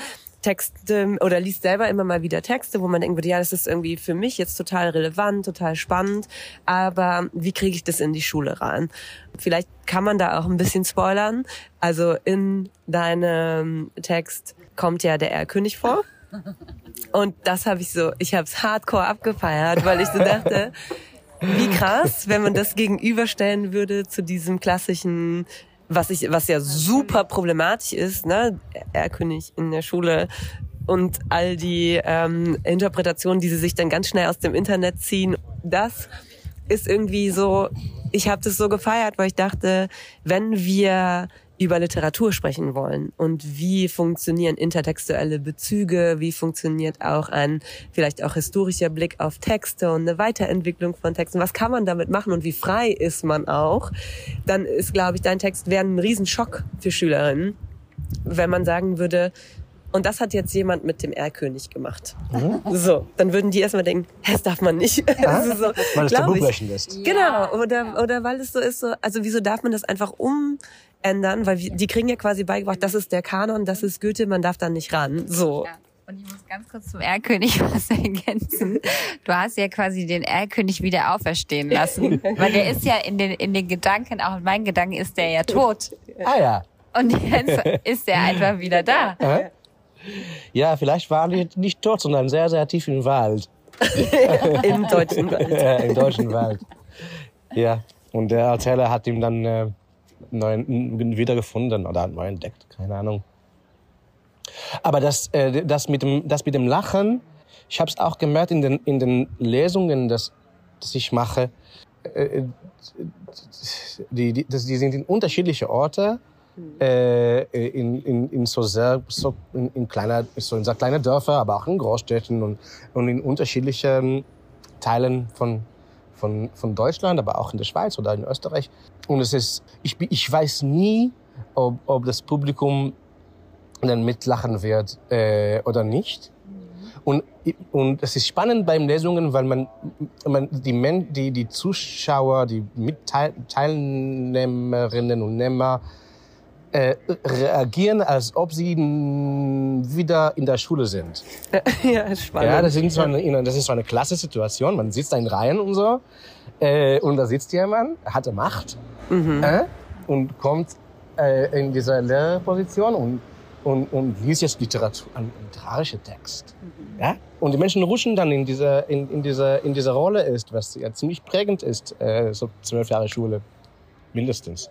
Texte oder liest selber immer mal wieder Texte, wo man denken würde, ja, das ist irgendwie für mich jetzt total relevant, total spannend, aber wie kriege ich das in die Schule rein? Vielleicht kann man da auch ein bisschen spoilern. Also in deinem Text kommt ja der Erlkönig vor. Und das habe ich so, ich habe es hardcore abgefeiert, weil ich so dachte, wie krass, wenn man das gegenüberstellen würde zu diesem klassischen, was ich, was ja super problematisch ist, ne, Erlkönig in der Schule und all die ähm, Interpretationen, die sie sich dann ganz schnell aus dem Internet ziehen. Das ist irgendwie so, ich habe das so gefeiert, weil ich dachte, wenn wir über Literatur sprechen wollen und wie funktionieren intertextuelle Bezüge, wie funktioniert auch ein vielleicht auch historischer Blick auf Texte und eine Weiterentwicklung von Texten, was kann man damit machen und wie frei ist man auch, dann ist, glaube ich, dein Text wäre ein Riesenschock für Schülerinnen, wenn man sagen würde, und das hat jetzt jemand mit dem Erlkönig gemacht. So, dann würden die erstmal denken, das darf man nicht. Also so, Weil es glaub tabu ich. brechen lässt. Genau, oder, oder weil es so ist, so, also wieso darf man das einfach umändern? Weil wir, die kriegen ja quasi beigebracht, das ist der Kanon, das ist Goethe, man darf da nicht ran. So. Ja. Und ich muss ganz kurz zum Erlkönig was ergänzen. Du hast ja quasi den Erlkönig wieder auferstehen lassen. Weil der ist ja in den, in den Gedanken, auch in meinen Gedanken ist der ja tot. Ah ja. Und jetzt ist er einfach wieder da. Ja, vielleicht war er nicht tot, sondern sehr, sehr tief im Wald. Im deutschen Wald. Ja, Im deutschen Wald. Ja. Und der Erzähler hat ihn dann äh, neu, wiedergefunden oder neu entdeckt, keine Ahnung. Aber das, äh, das, mit dem, das mit dem Lachen, ich habe es auch gemerkt in den, in den Lesungen, dass, dass ich mache. Äh, die, die, das, die sind in unterschiedliche Orte, äh, in, in, in so sehr so in, in kleiner so in sehr kleine Dörfer, aber auch in Großstädten und, und in unterschiedlichen Teilen von von, von Deutschland, aber auch in der Schweiz oder in Österreich. Und es ist, ich, ich weiß nie, ob, ob das Publikum dann mitlachen wird äh, oder nicht. Und, und es ist spannend beim Lesungen, weil man, man die, Men die, die Zuschauer, die Teilnehmerinnen und Nehmer äh, reagieren, als ob sie wieder in der Schule sind. ja, spannend. Ja, das, ist so eine, das ist so eine klasse Situation. Man sitzt da in Reihen und so. Äh, und da sitzt jemand, hatte Macht äh, und kommt äh, in diese Lehrposition und, und, und liest jetzt Literatur, einen literarischen Text. Ja? Und die Menschen rutschen dann in diese, in, in diese, in diese Rolle ist, was ja ziemlich prägend ist, äh, so zwölf Jahre Schule mindestens.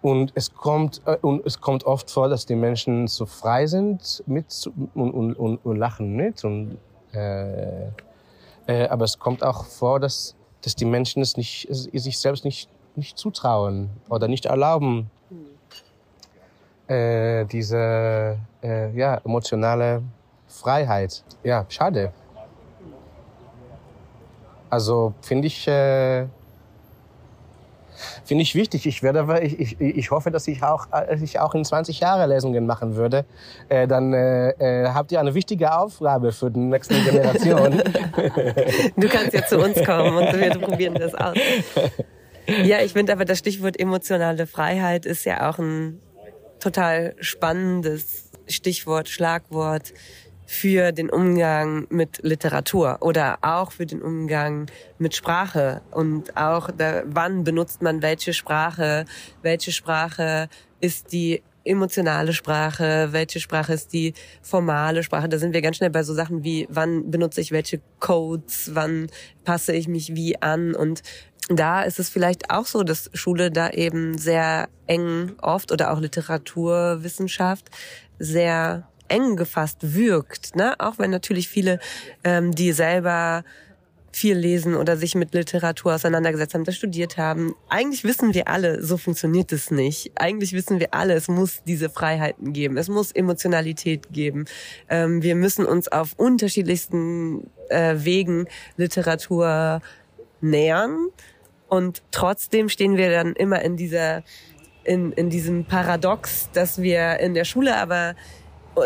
Und es kommt, äh, und es kommt oft vor, dass die Menschen so frei sind mit und, und, und, und lachen mit. Und, äh, äh, aber es kommt auch vor, dass, dass die Menschen es nicht, sich selbst nicht, nicht zutrauen oder nicht erlauben, äh, diese äh, ja, emotionale Freiheit. Ja, schade. Also finde ich, äh, finde ich wichtig. Ich werde, ich, ich, ich hoffe, dass ich auch, ich auch in 20 Jahre Lesungen machen würde. Äh, dann äh, äh, habt ihr eine wichtige Aufgabe für die nächsten Generationen. Du kannst ja zu uns kommen und wir probieren das aus. Ja, ich finde aber das Stichwort emotionale Freiheit ist ja auch ein total spannendes Stichwort, Schlagwort für den Umgang mit Literatur oder auch für den Umgang mit Sprache. Und auch da, wann benutzt man welche Sprache, welche Sprache ist die emotionale Sprache, welche Sprache ist die formale Sprache. Da sind wir ganz schnell bei so Sachen wie, wann benutze ich welche Codes, wann passe ich mich wie an? Und da ist es vielleicht auch so, dass Schule da eben sehr eng oft oder auch Literaturwissenschaft sehr eng gefasst wirkt, ne? Auch wenn natürlich viele, ähm, die selber viel lesen oder sich mit Literatur auseinandergesetzt haben, das studiert haben. Eigentlich wissen wir alle, so funktioniert es nicht. Eigentlich wissen wir alle, es muss diese Freiheiten geben. Es muss Emotionalität geben. Ähm, wir müssen uns auf unterschiedlichsten äh, Wegen Literatur nähern. Und trotzdem stehen wir dann immer in dieser, in, in diesem Paradox, dass wir in der Schule aber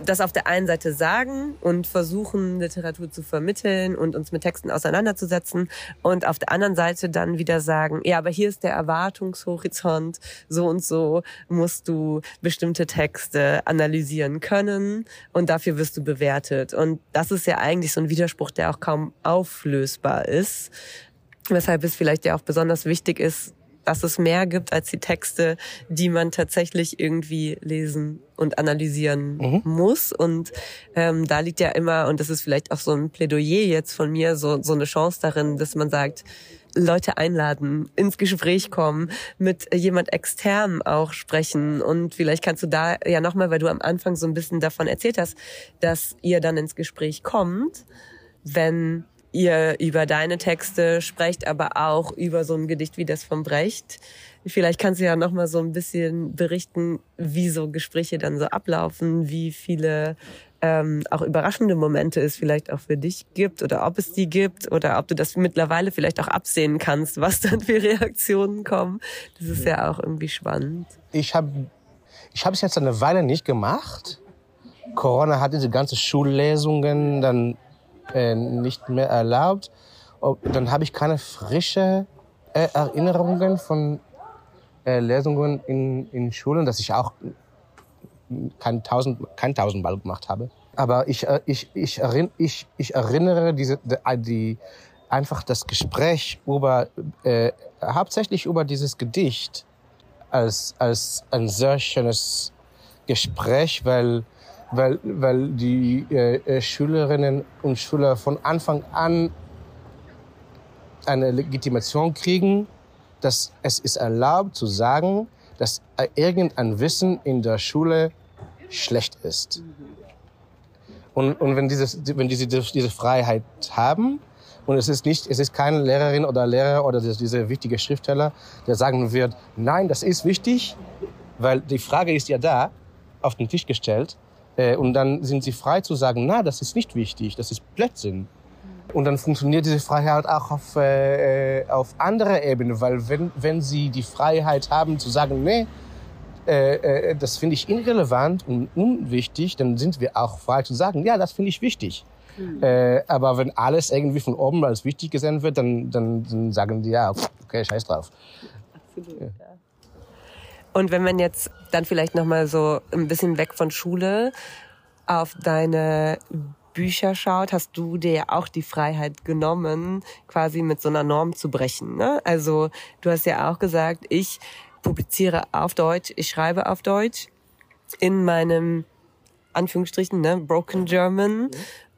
das auf der einen Seite sagen und versuchen, Literatur zu vermitteln und uns mit Texten auseinanderzusetzen und auf der anderen Seite dann wieder sagen, ja, aber hier ist der Erwartungshorizont, so und so musst du bestimmte Texte analysieren können und dafür wirst du bewertet. Und das ist ja eigentlich so ein Widerspruch, der auch kaum auflösbar ist, weshalb es vielleicht ja auch besonders wichtig ist, dass es mehr gibt als die Texte, die man tatsächlich irgendwie lesen und analysieren mhm. muss. Und ähm, da liegt ja immer, und das ist vielleicht auch so ein Plädoyer jetzt von mir, so, so eine Chance darin, dass man sagt, Leute einladen, ins Gespräch kommen, mit jemand extern auch sprechen. Und vielleicht kannst du da ja nochmal, weil du am Anfang so ein bisschen davon erzählt hast, dass ihr dann ins Gespräch kommt, wenn ihr über deine Texte sprecht, aber auch über so ein Gedicht wie das von Brecht. Vielleicht kannst du ja noch mal so ein bisschen berichten, wie so Gespräche dann so ablaufen, wie viele ähm, auch überraschende Momente es vielleicht auch für dich gibt oder ob es die gibt oder ob du das mittlerweile vielleicht auch absehen kannst, was dann für Reaktionen kommen. Das ist ja auch irgendwie spannend. Ich habe ich habe es jetzt eine Weile nicht gemacht. Corona hat diese ganze Schullesungen dann äh, nicht mehr erlaubt. Dann habe ich keine frische äh, Erinnerungen von äh, Lesungen in, in Schulen, dass ich auch kein, tausend, kein tausendmal gemacht habe. Aber ich, äh, ich, ich, erinn, ich, ich erinnere diese, die, einfach das Gespräch über, äh, hauptsächlich über dieses Gedicht als, als ein sehr schönes Gespräch, weil weil, weil die äh, äh, Schülerinnen und Schüler von Anfang an eine Legitimation kriegen, dass es ist erlaubt zu sagen, dass irgendein Wissen in der Schule schlecht ist. Und, und wenn, dieses, wenn diese, diese Freiheit haben, und es ist nicht, es ist keine Lehrerin oder Lehrer oder dieser wichtige Schriftsteller, der sagen wird, nein, das ist wichtig, weil die Frage ist ja da, auf den Tisch gestellt, äh, und dann sind sie frei zu sagen, na, das ist nicht wichtig, das ist Blödsinn. Und dann funktioniert diese Freiheit auch auf, äh, äh, auf anderer Ebene, weil wenn, wenn sie die Freiheit haben zu sagen, nee, äh, äh, das finde ich irrelevant und unwichtig, dann sind wir auch frei zu sagen, ja, das finde ich wichtig. Mhm. Äh, aber wenn alles irgendwie von oben als wichtig gesehen wird, dann, dann, dann sagen die, ja, okay, scheiß drauf. Absolut, ja. Und wenn man jetzt dann vielleicht noch mal so ein bisschen weg von Schule auf deine Bücher schaut, hast du dir ja auch die Freiheit genommen, quasi mit so einer Norm zu brechen. Ne? Also du hast ja auch gesagt, ich publiziere auf Deutsch, ich schreibe auf Deutsch in meinem Anführungsstrichen, ne, Broken German.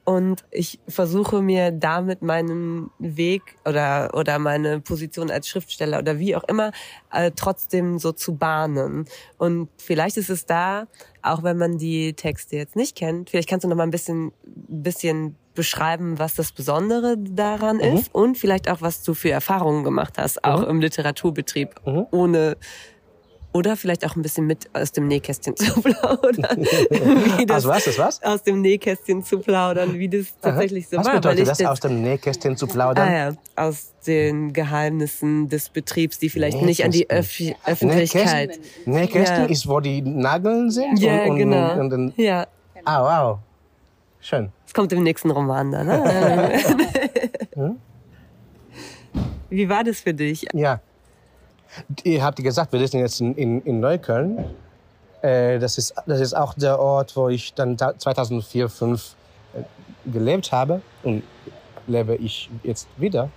Und ich versuche mir damit meinen Weg oder, oder meine Position als Schriftsteller oder wie auch immer äh, trotzdem so zu bahnen. Und vielleicht ist es da, auch wenn man die Texte jetzt nicht kennt, vielleicht kannst du noch mal ein bisschen, bisschen beschreiben, was das Besondere daran mhm. ist und vielleicht auch, was du für Erfahrungen gemacht hast, auch mhm. im Literaturbetrieb, mhm. ohne oder vielleicht auch ein bisschen mit aus dem Nähkästchen zu plaudern. das, aus was? Das was? Aus dem Nähkästchen zu plaudern, wie das tatsächlich so was war. Was bedeutet das, aus dem Nähkästchen zu plaudern? Ah ja, aus den Geheimnissen des Betriebs, die vielleicht nicht an die Öff Öffentlichkeit... Nähkästchen, Nähkästchen ja. ist, wo die Nageln sind? Ja, und, genau. Und, und, ja. Ah, wow. Schön. Das kommt im nächsten Roman dann. Ne? hm? Wie war das für dich? Ja, Ihr habt gesagt, wir sind jetzt in, in, in Neukölln. Äh, das, ist, das ist auch der Ort, wo ich dann 2004, 2005 äh, gelebt habe und lebe ich jetzt wieder.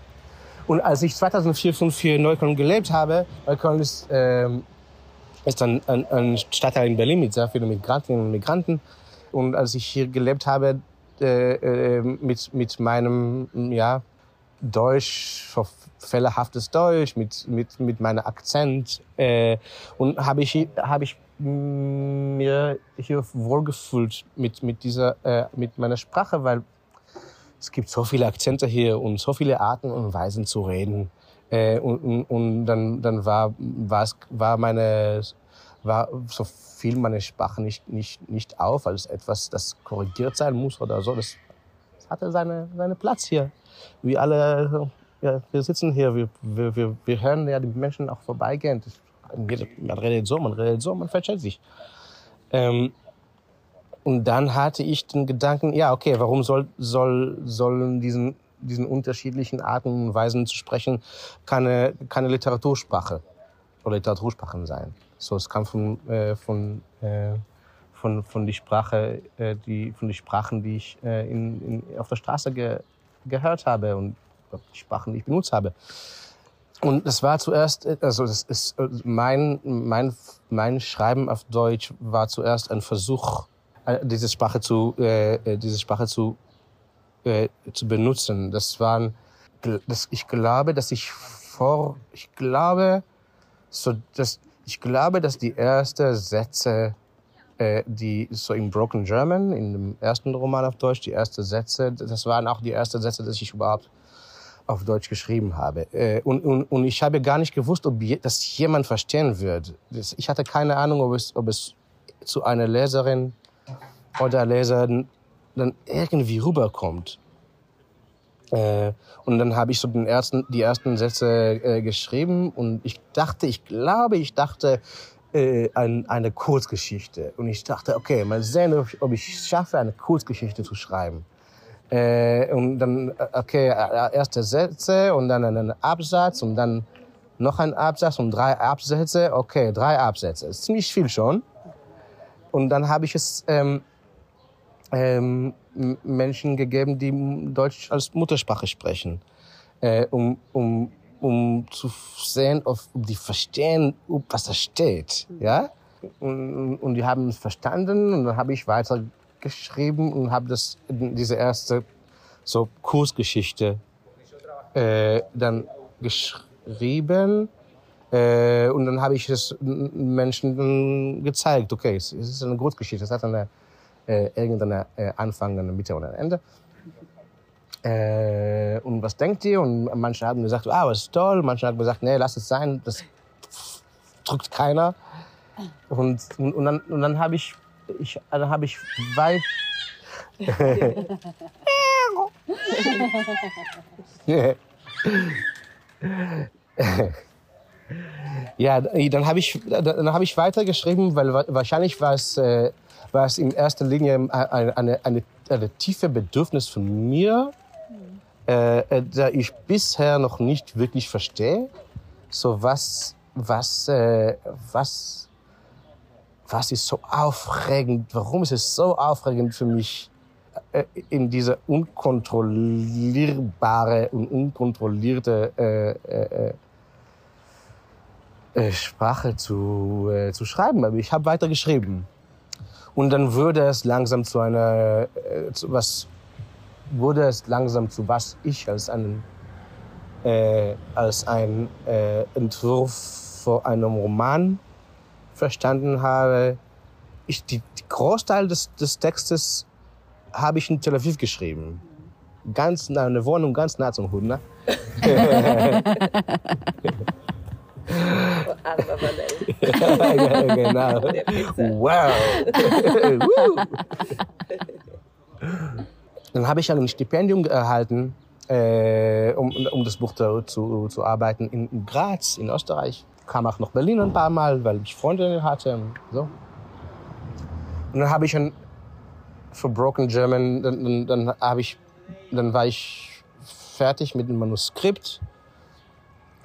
Und als ich 2004, 2005 hier in Neukölln gelebt habe, Neukölln ist ähm, ist ein, ein, ein Stadtteil in Berlin mit sehr vielen Migrantinnen und Migranten. Und als ich hier gelebt habe, äh, äh, mit, mit meinem ja, Deutsch, fehlerhaftes Deutsch, mit, mit, mit meinem Akzent, äh, und habe ich, hab ich mir hier wohlgefühlt mit, mit, dieser, äh, mit meiner Sprache, weil es gibt so viele Akzente hier und so viele Arten und Weisen zu reden. Äh, und, und, und dann, dann war, war meine, war so viel meine Sprache nicht, nicht, nicht auf als etwas, das korrigiert sein muss oder so. Das, hatte seine, seine Platz hier. Wie alle, ja, wir sitzen hier, wir, wir, wir, wir hören ja die Menschen auch vorbeigehen. Man redet so, man redet so, man versteht sich. Ähm, und dann hatte ich den Gedanken, ja, okay, warum soll, soll, sollen diesen diesen unterschiedlichen Arten und Weisen zu sprechen keine, keine Literatursprache oder Literatursprachen sein. So, es kann von, äh, von, äh, von, von die Sprache, äh, die, von die Sprachen, die ich äh, in, in, auf der Straße ge, gehört habe und Sprachen, die ich benutzt habe. Und das war zuerst, also das ist mein, mein, mein Schreiben auf Deutsch war zuerst ein Versuch, äh, diese Sprache zu, äh, äh diese Sprache zu äh, zu benutzen. Das waren, das, ich glaube, dass ich vor, ich glaube, so, dass, ich glaube, dass die ersten Sätze, äh, die so im Broken German, in dem ersten Roman auf Deutsch, die ersten Sätze, das waren auch die ersten Sätze, die ich überhaupt auf Deutsch geschrieben habe. Äh, und, und, und ich habe gar nicht gewusst, ob das jemand verstehen wird. Ich hatte keine Ahnung, ob es, ob es zu einer Leserin oder Leser dann irgendwie rüberkommt. Äh, und dann habe ich so den ersten, die ersten Sätze äh, geschrieben und ich dachte, ich glaube, ich dachte an eine Kurzgeschichte. Und ich dachte, okay, mal sehen, ob ich, ich schaffe, eine Kurzgeschichte zu schreiben. Äh, und dann, äh, okay, äh, erste Sätze und dann einen Absatz und dann noch ein Absatz und drei Absätze. Okay, drei Absätze. Ist ziemlich viel schon. Und dann habe ich es ähm, ähm, Menschen gegeben, die Deutsch als Muttersprache sprechen, äh, um, um, um zu sehen, ob, die verstehen, was da steht. Ja? Und, und die haben es verstanden und dann habe ich weiter geschrieben und habe das diese erste so Kursgeschichte äh, dann geschrieben äh, und dann habe ich es Menschen gezeigt. Okay, es ist eine Kurzgeschichte, es hat eine äh, irgendeine äh, Anfang, eine Mitte oder ein Ende. Äh, und was denkt ihr? Und manche haben gesagt, ah, was ist toll. Manche haben gesagt, nee, lass es sein, das drückt keiner. Und, und, und dann, und dann habe ich, ich, dann habe ich weit. ja, dann habe ich, dann habe ich weitergeschrieben, weil wahrscheinlich war es äh, war es in erster Linie eine, eine, eine, eine tiefe Bedürfnis von mir, äh, äh, da ich bisher noch nicht wirklich verstehe. So was, was, äh, was, was ist so aufregend? Warum ist es so aufregend für mich, äh, in diese unkontrollierbare und unkontrollierte äh, äh, äh, Sprache zu, äh, zu schreiben? Aber ich habe weiter geschrieben. Und dann würde es langsam zu einer, äh, zu was, wurde es langsam zu was ich als einen, äh, als ein äh, Entwurf vor einem Roman verstanden habe. Ich, die, die Großteil des, des Textes habe ich in Tel Aviv geschrieben. Ganz nah, eine Wohnung ganz nah zum Hund, ne? ja, genau. Wow. Dann habe ich ein Stipendium erhalten, äh, um, um das Buch zu, zu arbeiten in Graz, in Österreich. Kam auch nach Berlin ein paar Mal, weil ich Freundinnen hatte so. Und dann habe ich ein, für Broken German, dann, dann, dann, habe ich, dann war ich fertig mit dem Manuskript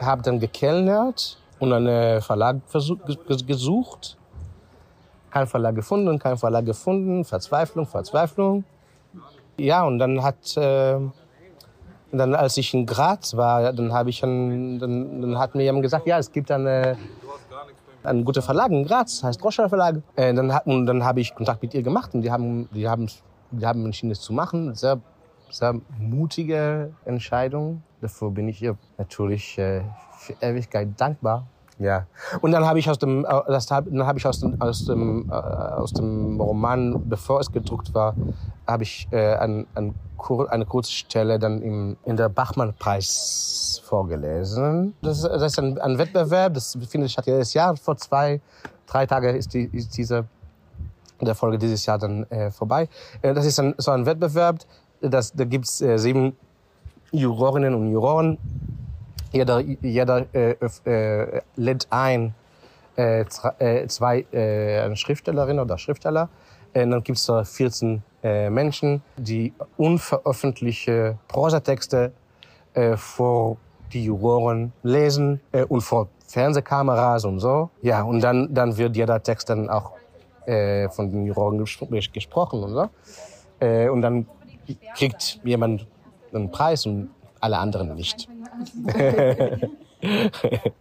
habe dann gekellnert und einen Verlag gesucht. Kein Verlag gefunden, kein Verlag gefunden, Verzweiflung, Verzweiflung. Ja, und dann hat, äh, dann als ich in Graz war, dann habe ich, ein, dann, dann hat mir jemand gesagt, ja, es gibt eine, ein guter Verlag in Graz, heißt Roscher Verlag. Äh, dann, und dann habe ich Kontakt mit ihr gemacht und die haben, die haben, die haben entschieden, es zu machen. Sehr, sehr mutige Entscheidung. Dafür bin ich ihr natürlich äh, für Ewigkeit dankbar. Ja. Und dann habe ich aus dem, äh, das dann habe ich aus dem, aus dem, äh, aus dem Roman, bevor es gedruckt war, habe ich äh, ein, ein, eine kurze Stelle dann im, in der Bachmann-Preis vorgelesen. Das, ist- das ist ein, ein Wettbewerb, das findet statt jedes Jahr. Vor zwei, drei Tagen ist, die, ist diese der Folge dieses Jahr dann äh, vorbei. Äh, das ist ein, so ein Wettbewerb, das, da gibt's äh, sieben Jurorinnen und Juroren. Jeder, jeder äh, äh, lädt ein, äh, äh, zwei äh, Schriftstellerinnen oder Schriftsteller. Äh, dann gibt's da 14 äh, Menschen, die unveröffentlichte Prosatexte äh, vor die Juroren lesen äh, und vor Fernsehkameras und so. Ja, und dann, dann wird jeder Text dann auch äh, von den Juroren gespro gesprochen und so. Äh, und dann kriegt jemand einen Preis und alle anderen nicht.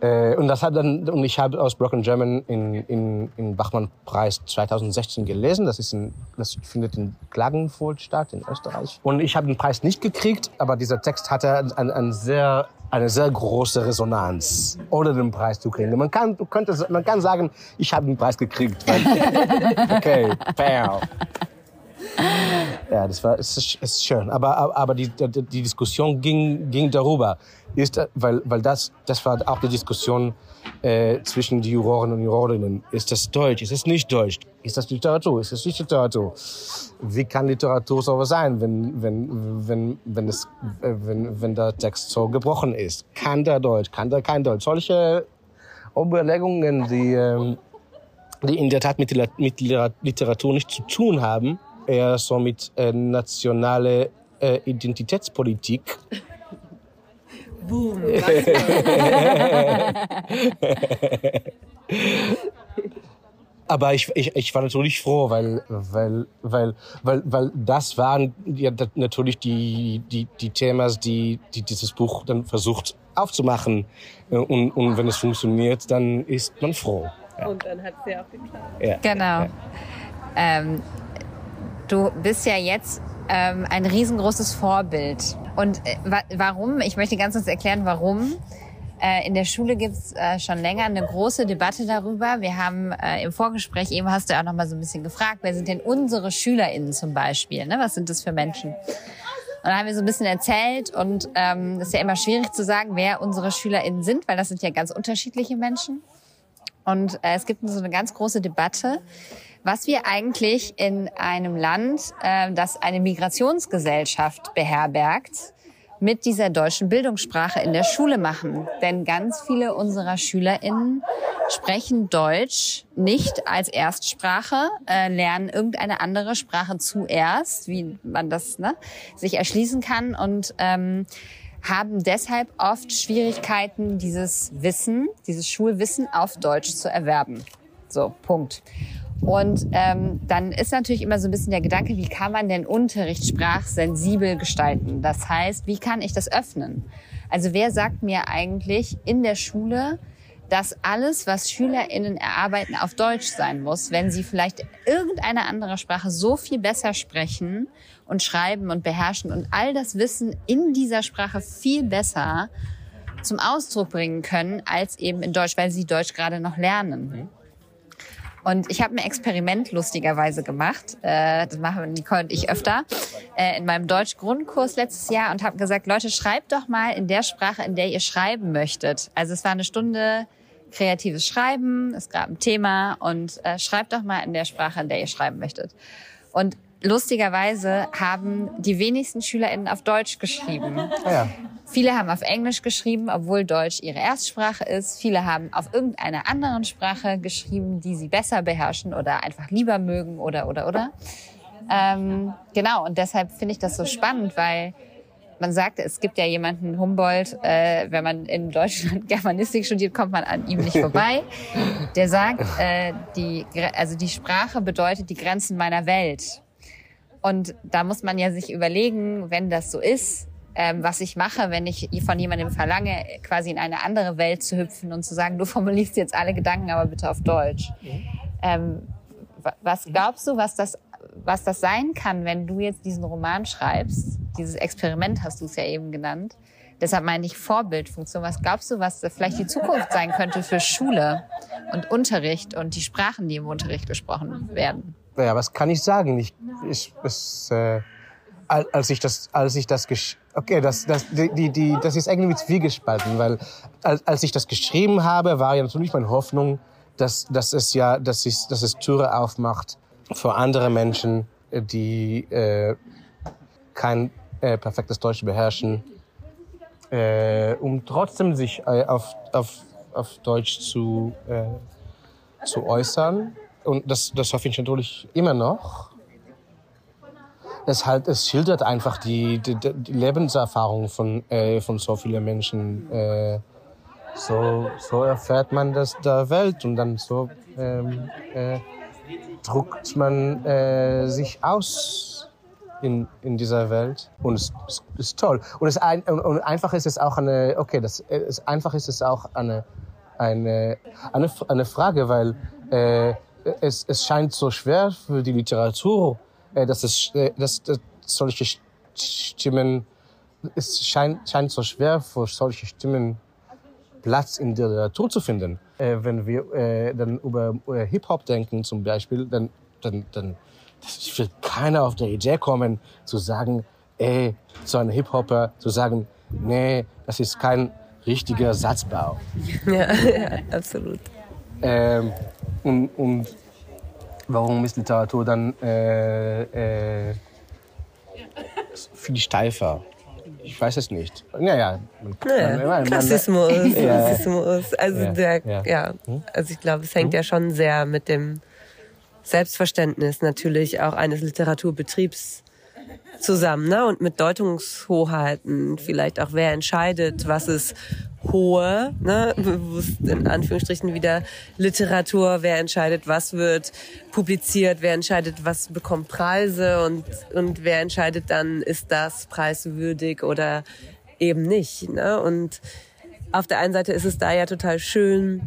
Äh, und das hat dann und ich habe aus Broken German in, in, in Bachmann Preis 2016 gelesen. Das ist in, das findet in Klagenfurt statt in Österreich. Und ich habe den Preis nicht gekriegt, aber dieser Text hatte ein, ein sehr eine sehr große Resonanz, ohne den Preis zu kriegen. Man kann, du könntest, man kann sagen, ich habe den Preis gekriegt. Okay, fair. Ja, das war, es ist, ist schön. Aber, aber- die, die, die Diskussion ging, ging darüber. Ist, äh, weil, weil das, das war auch die Diskussion äh, zwischen die Juroren und Jurorinnen. Ist das Deutsch? Ist es nicht Deutsch? Ist das Literatur? Ist es nicht Literatur? Wie kann Literatur so sein, wenn, wenn, wenn, wenn, es, äh, wenn, wenn der Text so gebrochen ist? Kann der Deutsch? Kann der kein Deutsch? Solche Überlegungen, die, ähm, die in der Tat mit, mit Liter- Literatur nicht zu tun haben, eher so mit äh, nationale äh, Identitätspolitik. Boom. Aber ich, ich, ich war natürlich froh, weil, weil, weil, weil, weil das waren ja natürlich die, die, die Themen, die, die dieses Buch dann versucht aufzumachen. Äh, Und, und wenn es funktioniert, dann ist man froh. Und dann hat es ja auch geklappt. Ja. Genau. Ähm, du bist ja jetzt ähm, ein riesengroßes Vorbild. Und äh, wa warum? Ich möchte ganz kurz erklären, warum. Äh, in der Schule gibt's äh, schon länger eine große Debatte darüber. Wir haben äh, im Vorgespräch, eben hast du auch noch mal so ein bisschen gefragt, wer sind denn unsere SchülerInnen zum Beispiel? Ne? Was sind das für Menschen? Und dann haben wir so ein bisschen erzählt und ähm, ist ja immer schwierig zu sagen, wer unsere SchülerInnen sind, weil das sind ja ganz unterschiedliche Menschen. Und äh, es gibt so eine ganz große Debatte, was wir eigentlich in einem Land, äh, das eine Migrationsgesellschaft beherbergt, mit dieser deutschen Bildungssprache in der Schule machen. Denn ganz viele unserer SchülerInnen sprechen Deutsch nicht als Erstsprache, äh, lernen irgendeine andere Sprache zuerst, wie man das ne, sich erschließen kann und ähm, haben deshalb oft Schwierigkeiten, dieses Wissen, dieses Schulwissen auf Deutsch zu erwerben. So, Punkt. Und ähm, dann ist natürlich immer so ein bisschen der Gedanke, wie kann man denn Unterricht sprachsensibel gestalten? Das heißt, wie kann ich das öffnen? Also wer sagt mir eigentlich in der Schule, dass alles, was SchülerInnen erarbeiten, auf Deutsch sein muss, wenn sie vielleicht irgendeine andere Sprache so viel besser sprechen und schreiben und beherrschen und all das Wissen in dieser Sprache viel besser zum Ausdruck bringen können, als eben in Deutsch, weil sie Deutsch gerade noch lernen. Und ich habe ein Experiment lustigerweise gemacht. Äh, das machen Nicole und ich öfter äh, in meinem Deutsch-Grundkurs letztes Jahr und habe gesagt, Leute, schreibt doch mal in der Sprache, in der ihr schreiben möchtet. Also es war eine Stunde kreatives Schreiben, es gab ein Thema und äh, schreibt doch mal in der Sprache, in der ihr schreiben möchtet. Und lustigerweise haben die wenigsten SchülerInnen auf Deutsch geschrieben. Ja. Viele haben auf Englisch geschrieben, obwohl Deutsch ihre Erstsprache ist. Viele haben auf irgendeiner anderen Sprache geschrieben, die sie besser beherrschen oder einfach lieber mögen oder oder oder. Ähm, genau, und deshalb finde ich das so spannend, weil man sagt, es gibt ja jemanden, Humboldt, äh, wenn man in Deutschland Germanistik studiert, kommt man an ihm nicht vorbei. Der sagt, äh, die, also die Sprache bedeutet die Grenzen meiner Welt. Und da muss man ja sich überlegen, wenn das so ist, ähm, was ich mache, wenn ich von jemandem verlange, quasi in eine andere Welt zu hüpfen und zu sagen, du formulierst jetzt alle Gedanken, aber bitte auf Deutsch. Ähm, was glaubst du, was das, was das sein kann, wenn du jetzt diesen Roman schreibst? Dieses Experiment hast du es ja eben genannt. Deshalb meine ich Vorbildfunktion. Was glaubst du, was vielleicht die Zukunft sein könnte für Schule und Unterricht und die Sprachen, die im Unterricht gesprochen werden? Ja, was kann ich sagen? Ich, ich, es, äh, als ich das, als ich das, okay, das, das, die, die, das ist irgendwie zwiegespalten, weil als, als ich das geschrieben habe, war ja natürlich meine Hoffnung, dass, dass es ja, dass es, dass es Türe aufmacht für andere Menschen, die äh, kein äh, perfektes Deutsch beherrschen, äh, um trotzdem sich äh, auf, auf, auf Deutsch zu, äh, zu äußern. Und das, das hoffe ich natürlich immer noch. Es, halt, es schildert einfach die, die, die Lebenserfahrung von, äh, von so vielen Menschen. Äh, so, so erfährt man das der Welt und dann so ähm, äh, druckt man äh, sich aus in, in dieser Welt und es, es ist toll und es ein, und einfach ist es auch eine okay das es, einfach ist es auch eine eine eine, eine Frage weil äh, es, es scheint so schwer für die Literatur äh, dass es äh, dass, dass solche Stimmen es scheint scheint so schwer für solche Stimmen Platz in der Literatur zu finden. Äh, wenn wir dann über Hip-Hop denken zum Beispiel, dann, dann, dann wird keiner auf der Idee kommen, zu sagen, ey, zu einem Hip-Hopper, zu sagen, nee, das ist kein richtiger Satzbau. Ja, ja absolut. Ähm, und, und warum ist Literatur dann äh, äh, viel steifer? ich weiß es nicht. Naja, naja Klassismus, Klassismus. Also ja, der, ja. ja. Hm? Also ich glaube, es hängt hm? ja schon sehr mit dem Selbstverständnis natürlich auch eines Literaturbetriebs zusammen, ne? Und mit Deutungshoheiten, vielleicht auch wer entscheidet, was ist hohe, ne, bewusst in Anführungsstrichen wieder Literatur, wer entscheidet, was wird publiziert, wer entscheidet, was bekommt Preise und, und wer entscheidet dann, ist das preiswürdig oder eben nicht. Ne? Und auf der einen Seite ist es da ja total schön,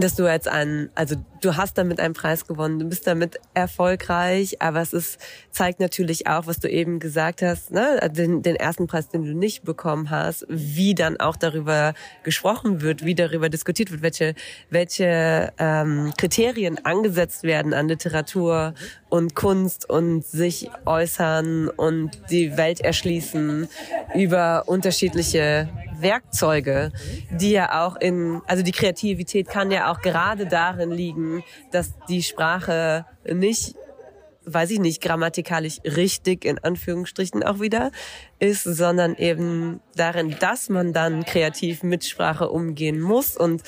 dass du jetzt einen, also du hast damit einen Preis gewonnen, du bist damit erfolgreich, aber es ist, zeigt natürlich auch, was du eben gesagt hast, ne, den, den ersten Preis, den du nicht bekommen hast, wie dann auch darüber gesprochen wird, wie darüber diskutiert wird, welche, welche ähm, Kriterien angesetzt werden an Literatur und Kunst und sich äußern und die Welt erschließen über unterschiedliche Werkzeuge, die ja auch in, also die Kreativität kann ja auch gerade darin liegen, dass die Sprache nicht weiß ich nicht, grammatikalisch richtig in Anführungsstrichen auch wieder ist, sondern eben darin, dass man dann kreativ mit Sprache umgehen muss und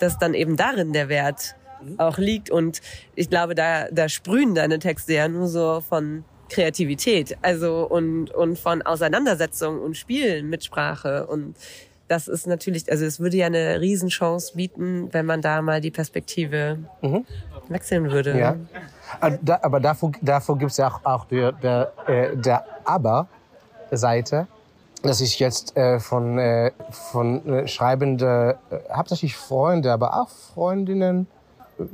dass dann eben darin der Wert auch liegt. Und ich glaube, da, da sprühen deine Texte ja nur so von Kreativität, also und, und von Auseinandersetzung und Spielen mit Sprache und das ist natürlich, also es würde ja eine Riesenchance bieten, wenn man da mal die Perspektive mhm. wechseln würde. Ja. Ah, aber davor, davor gibt es ja auch, auch der, der, äh, der Aber-Seite. dass ich jetzt äh, von, äh, von äh, schreibende, äh, hauptsächlich Freunde, aber auch Freundinnen, äh,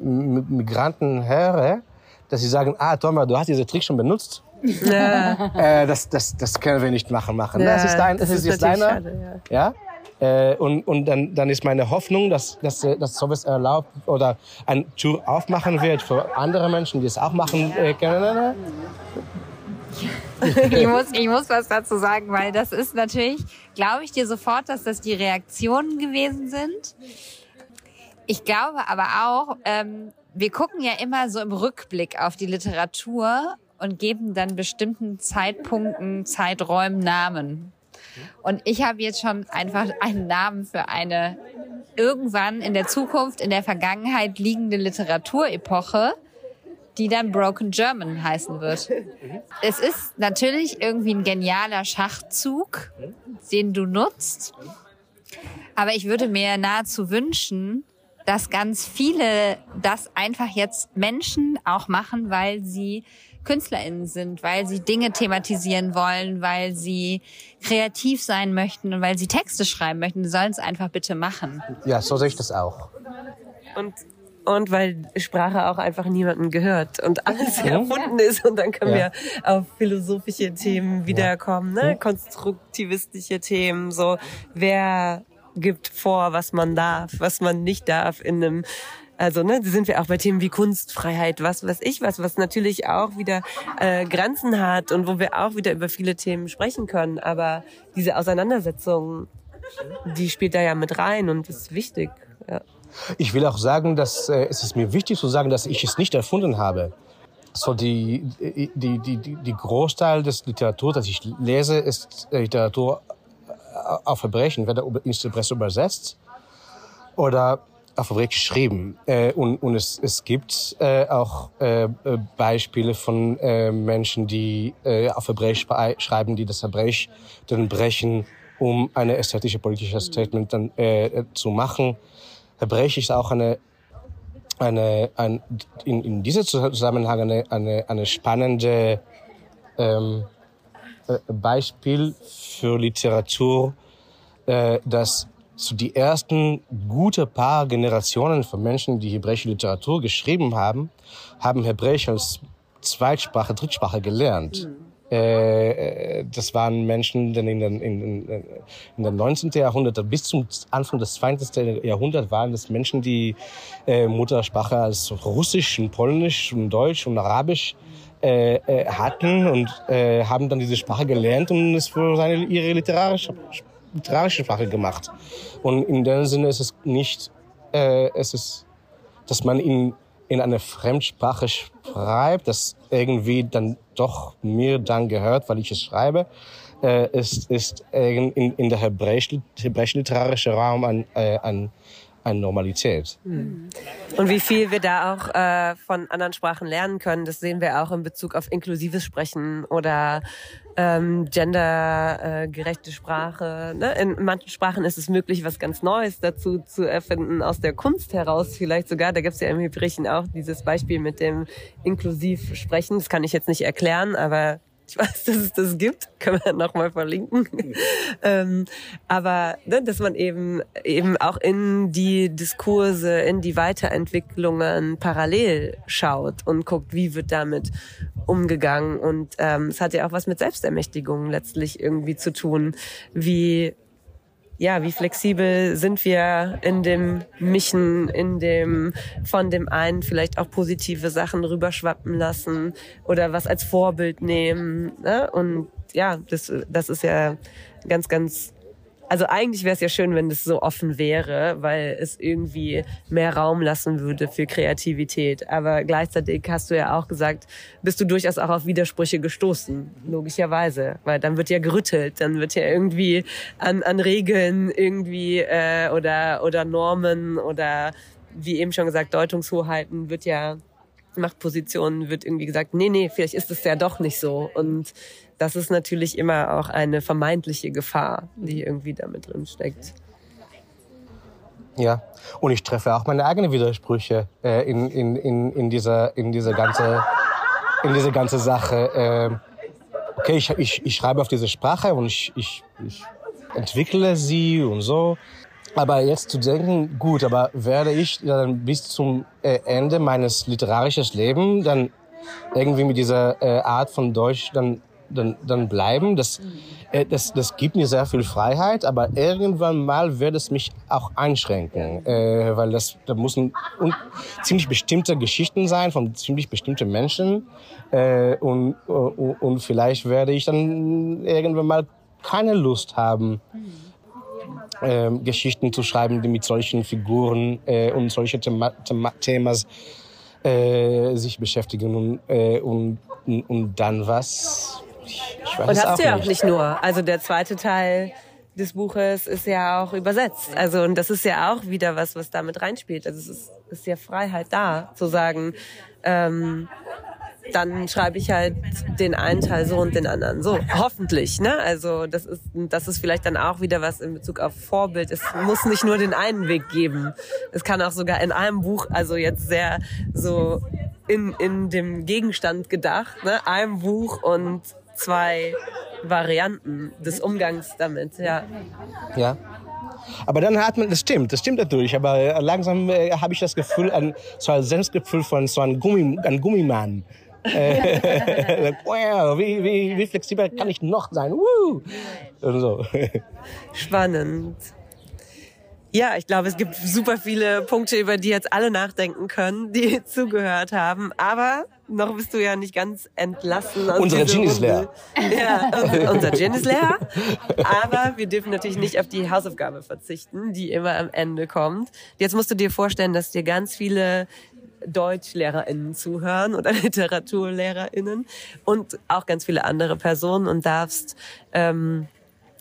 Migranten höre, dass sie sagen, ah Thomas, du hast diese Trick schon benutzt. Ja. äh, das, das, das können wir nicht machen. machen. Ja, das ist dein, das, das ist, ist jetzt deiner. Schade, ja. ja? Äh, und und dann, dann ist meine Hoffnung, dass, dass, dass sowas erlaubt oder ein Tür aufmachen wird für andere Menschen, die es auch machen äh, können. ich, muss, ich muss was dazu sagen, weil das ist natürlich, glaube ich dir sofort, dass das die Reaktionen gewesen sind. Ich glaube aber auch, ähm, wir gucken ja immer so im Rückblick auf die Literatur und geben dann bestimmten Zeitpunkten, Zeiträumen Namen. Und ich habe jetzt schon einfach einen Namen für eine irgendwann in der Zukunft, in der Vergangenheit liegende Literaturepoche, die dann Broken German heißen wird. Es ist natürlich irgendwie ein genialer Schachzug, den du nutzt. Aber ich würde mir nahezu wünschen, dass ganz viele das einfach jetzt Menschen auch machen, weil sie KünstlerInnen sind, weil sie Dinge thematisieren wollen, weil sie kreativ sein möchten und weil sie Texte schreiben möchten. Sie sollen es einfach bitte machen. Ja, so sehe ich das auch. Und und weil Sprache auch einfach niemanden gehört und alles erfunden ist und dann können ja. wir auf philosophische Themen wiederkommen, ne? konstruktivistische Themen, so wer gibt vor, was man darf, was man nicht darf in einem also ne, sind wir auch bei Themen wie Kunstfreiheit, was was ich was, was natürlich auch wieder äh, Grenzen hat und wo wir auch wieder über viele Themen sprechen können. Aber diese Auseinandersetzung, die spielt da ja mit rein und ist wichtig. Ja. Ich will auch sagen, dass äh, es ist mir wichtig zu sagen, dass ich es nicht erfunden habe. So die, die, die, die, die Großteil des Literatur, das ich lese, ist Literatur auf Verbrechen, weder ins Presse übersetzt oder auf Hebräisch geschrieben. Äh, und und es, es gibt äh, auch äh, Beispiele von äh, Menschen, die äh, auf Hebräisch schreiben, die das Hebräisch dann brechen, um eine ästhetische politische Statement dann äh, zu machen. Hebräisch ist auch eine eine, ein, in, in diesem Zusammenhang eine, eine, eine spannende ähm, äh, Beispiel für Literatur, äh, das so die ersten gute paar Generationen von Menschen, die hebräische Literatur geschrieben haben, haben Hebräisch als Zweitsprache, Drittsprache gelernt. Mhm. Äh, das waren Menschen, die in den, in, in, in den 19. Jahrhundert bis zum Anfang des 20. Jahrhunderts waren das Menschen, die äh, Muttersprache als Russisch und Polnisch und Deutsch und Arabisch äh, äh, hatten und äh, haben dann diese Sprache gelernt und es für seine, ihre literarische literarische Sprache gemacht. Und in dem Sinne ist es nicht, äh, es ist, dass man in, in eine Fremdsprache schreibt, das irgendwie dann doch mir dann gehört, weil ich es schreibe, äh, ist, ist in, in der hebräisch-literarische Raum ein, äh, ein eine Normalität. Hm. Und wie viel wir da auch äh, von anderen Sprachen lernen können, das sehen wir auch in Bezug auf inklusives Sprechen oder ähm, gendergerechte Sprache. Ne? In manchen Sprachen ist es möglich, was ganz Neues dazu zu erfinden, aus der Kunst heraus vielleicht sogar. Da gibt es ja im Hebräischen auch dieses Beispiel mit dem inklusiv Sprechen. Das kann ich jetzt nicht erklären, aber ich weiß, dass es das gibt, können wir nochmal verlinken. ähm, aber ne, dass man eben eben auch in die Diskurse, in die Weiterentwicklungen parallel schaut und guckt, wie wird damit umgegangen. Und ähm, es hat ja auch was mit Selbstermächtigung letztlich irgendwie zu tun. Wie ja, wie flexibel sind wir in dem Mischen, in dem von dem einen vielleicht auch positive Sachen rüberschwappen lassen oder was als Vorbild nehmen. Ne? Und ja, das, das ist ja ganz, ganz also eigentlich wäre es ja schön, wenn das so offen wäre, weil es irgendwie mehr Raum lassen würde für Kreativität. Aber gleichzeitig hast du ja auch gesagt, bist du durchaus auch auf Widersprüche gestoßen, logischerweise, weil dann wird ja gerüttelt, dann wird ja irgendwie an, an Regeln irgendwie äh, oder oder Normen oder wie eben schon gesagt Deutungshoheiten wird ja Machtpositionen wird irgendwie gesagt, nee, nee, vielleicht ist es ja doch nicht so und das ist natürlich immer auch eine vermeintliche Gefahr, die irgendwie damit drin steckt. Ja, und ich treffe auch meine eigenen Widersprüche äh, in, in, in, in, dieser, in, dieser ganze, in diese ganze Sache. Äh, okay, ich, ich, ich schreibe auf diese Sprache und ich, ich, ich entwickle sie und so. Aber jetzt zu denken, gut, aber werde ich dann bis zum äh, Ende meines literarischen Lebens dann irgendwie mit dieser äh, Art von Deutsch dann dann, dann bleiben. Das, äh, das, das gibt mir sehr viel Freiheit, aber irgendwann mal wird es mich auch einschränken, äh, weil das da müssen ziemlich bestimmte Geschichten sein von ziemlich bestimmten Menschen und, und, und vielleicht werde ich dann irgendwann mal keine Lust haben. Äh, Geschichten zu schreiben, die mit solchen Figuren äh, und solche Thema Thema Themas äh, sich beschäftigen und, äh, und, und dann was ich, ich weiß Und hast du ja auch nicht nur. Also der zweite Teil des Buches ist ja auch übersetzt. Also und das ist ja auch wieder was, was damit reinspielt. Also es ist, ist ja Freiheit da, zu sagen, ähm, dann schreibe ich halt den einen Teil so und den anderen so. Hoffentlich, ne? Also das ist, das ist vielleicht dann auch wieder was in Bezug auf Vorbild. Es muss nicht nur den einen Weg geben. Es kann auch sogar in einem Buch, also jetzt sehr so in, in dem Gegenstand gedacht, ne? Ein Buch und zwei Varianten des Umgangs damit, ja. Ja. Aber dann hat man, das stimmt, das stimmt natürlich, aber langsam äh, habe ich das Gefühl, ein, so ein Selbstgefühl von so einem Gummi, ein Gummimann. Äh, wow, wie, wie, wie flexibel kann ich noch sein? Woo! Und so. Spannend. Ja, ich glaube, es gibt super viele Punkte, über die jetzt alle nachdenken können, die zugehört haben. Aber noch bist du ja nicht ganz entlassen. Aus Unsere Gin ist leer. Ja, unser, unser Gin ist leer. Aber wir dürfen natürlich nicht auf die Hausaufgabe verzichten, die immer am Ende kommt. Jetzt musst du dir vorstellen, dass dir ganz viele DeutschlehrerInnen zuhören oder LiteraturlehrerInnen und auch ganz viele andere Personen und darfst ähm,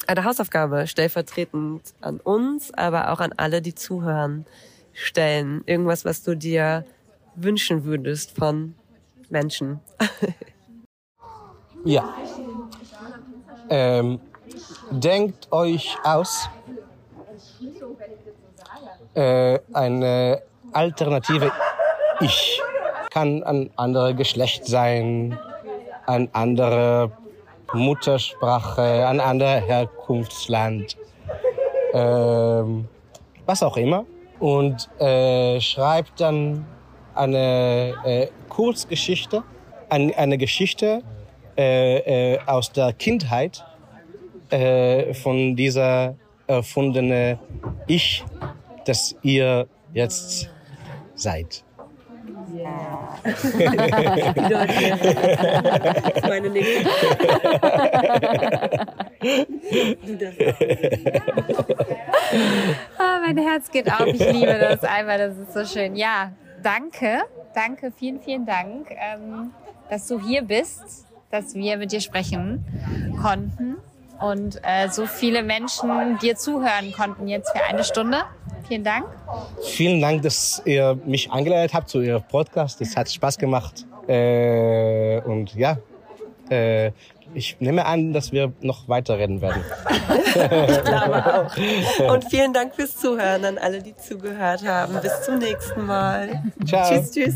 eine Hausaufgabe stellvertretend an uns, aber auch an alle, die zuhören, stellen. Irgendwas, was du dir wünschen würdest von Menschen. Ja. Ähm, denkt euch aus äh, eine alternative Ich. Kann ein anderes Geschlecht sein, ein andere Muttersprache, ein anderes Herkunftsland, ähm, was auch immer. Und äh, schreibt dann eine äh, Kurzgeschichte, ein, eine Geschichte äh, äh, aus der Kindheit äh, von dieser erfundene Ich, das ihr jetzt seid. Meine nächste. Du darfst Ah, mein Herz geht auf. Ich liebe das einmal. Das ist so schön. Ja, danke. Danke, vielen, vielen Dank, ähm, dass du hier bist, dass wir mit dir sprechen konnten und äh, so viele Menschen dir zuhören konnten jetzt für eine Stunde. Vielen Dank. Vielen Dank, dass ihr mich eingeladen habt zu Ihrem Podcast. Es hat Spaß gemacht. Äh, und ja, äh, ich nehme an, dass wir noch weiter reden werden. Ich glaube auch. Und vielen Dank fürs Zuhören an alle, die zugehört haben. Bis zum nächsten Mal. Ciao. Tschüss, tschüss.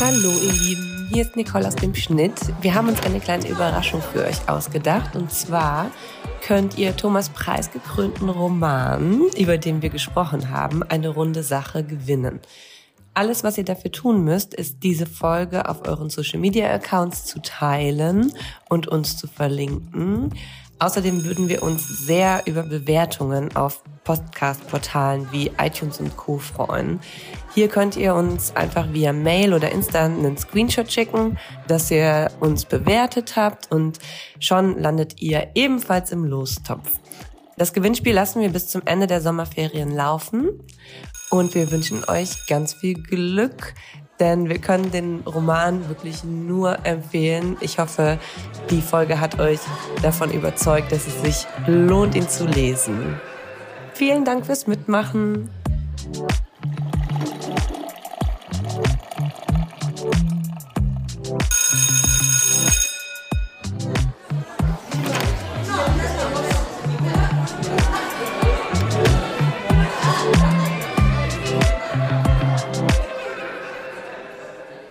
Hallo ihr Lieben, hier ist Nicole aus dem Schnitt. Wir haben uns eine kleine Überraschung für euch ausgedacht. Und zwar könnt ihr Thomas Preis gekrönten Roman, über den wir gesprochen haben, eine runde Sache gewinnen. Alles, was ihr dafür tun müsst, ist diese Folge auf euren Social Media Accounts zu teilen und uns zu verlinken. Außerdem würden wir uns sehr über Bewertungen auf Podcast-Portalen wie iTunes und Co. freuen. Hier könnt ihr uns einfach via Mail oder Insta einen Screenshot schicken, dass ihr uns bewertet habt und schon landet ihr ebenfalls im Lostopf. Das Gewinnspiel lassen wir bis zum Ende der Sommerferien laufen und wir wünschen euch ganz viel Glück, denn wir können den Roman wirklich nur empfehlen. Ich hoffe, die Folge hat euch davon überzeugt, dass es sich lohnt, ihn zu lesen. Vielen Dank fürs Mitmachen.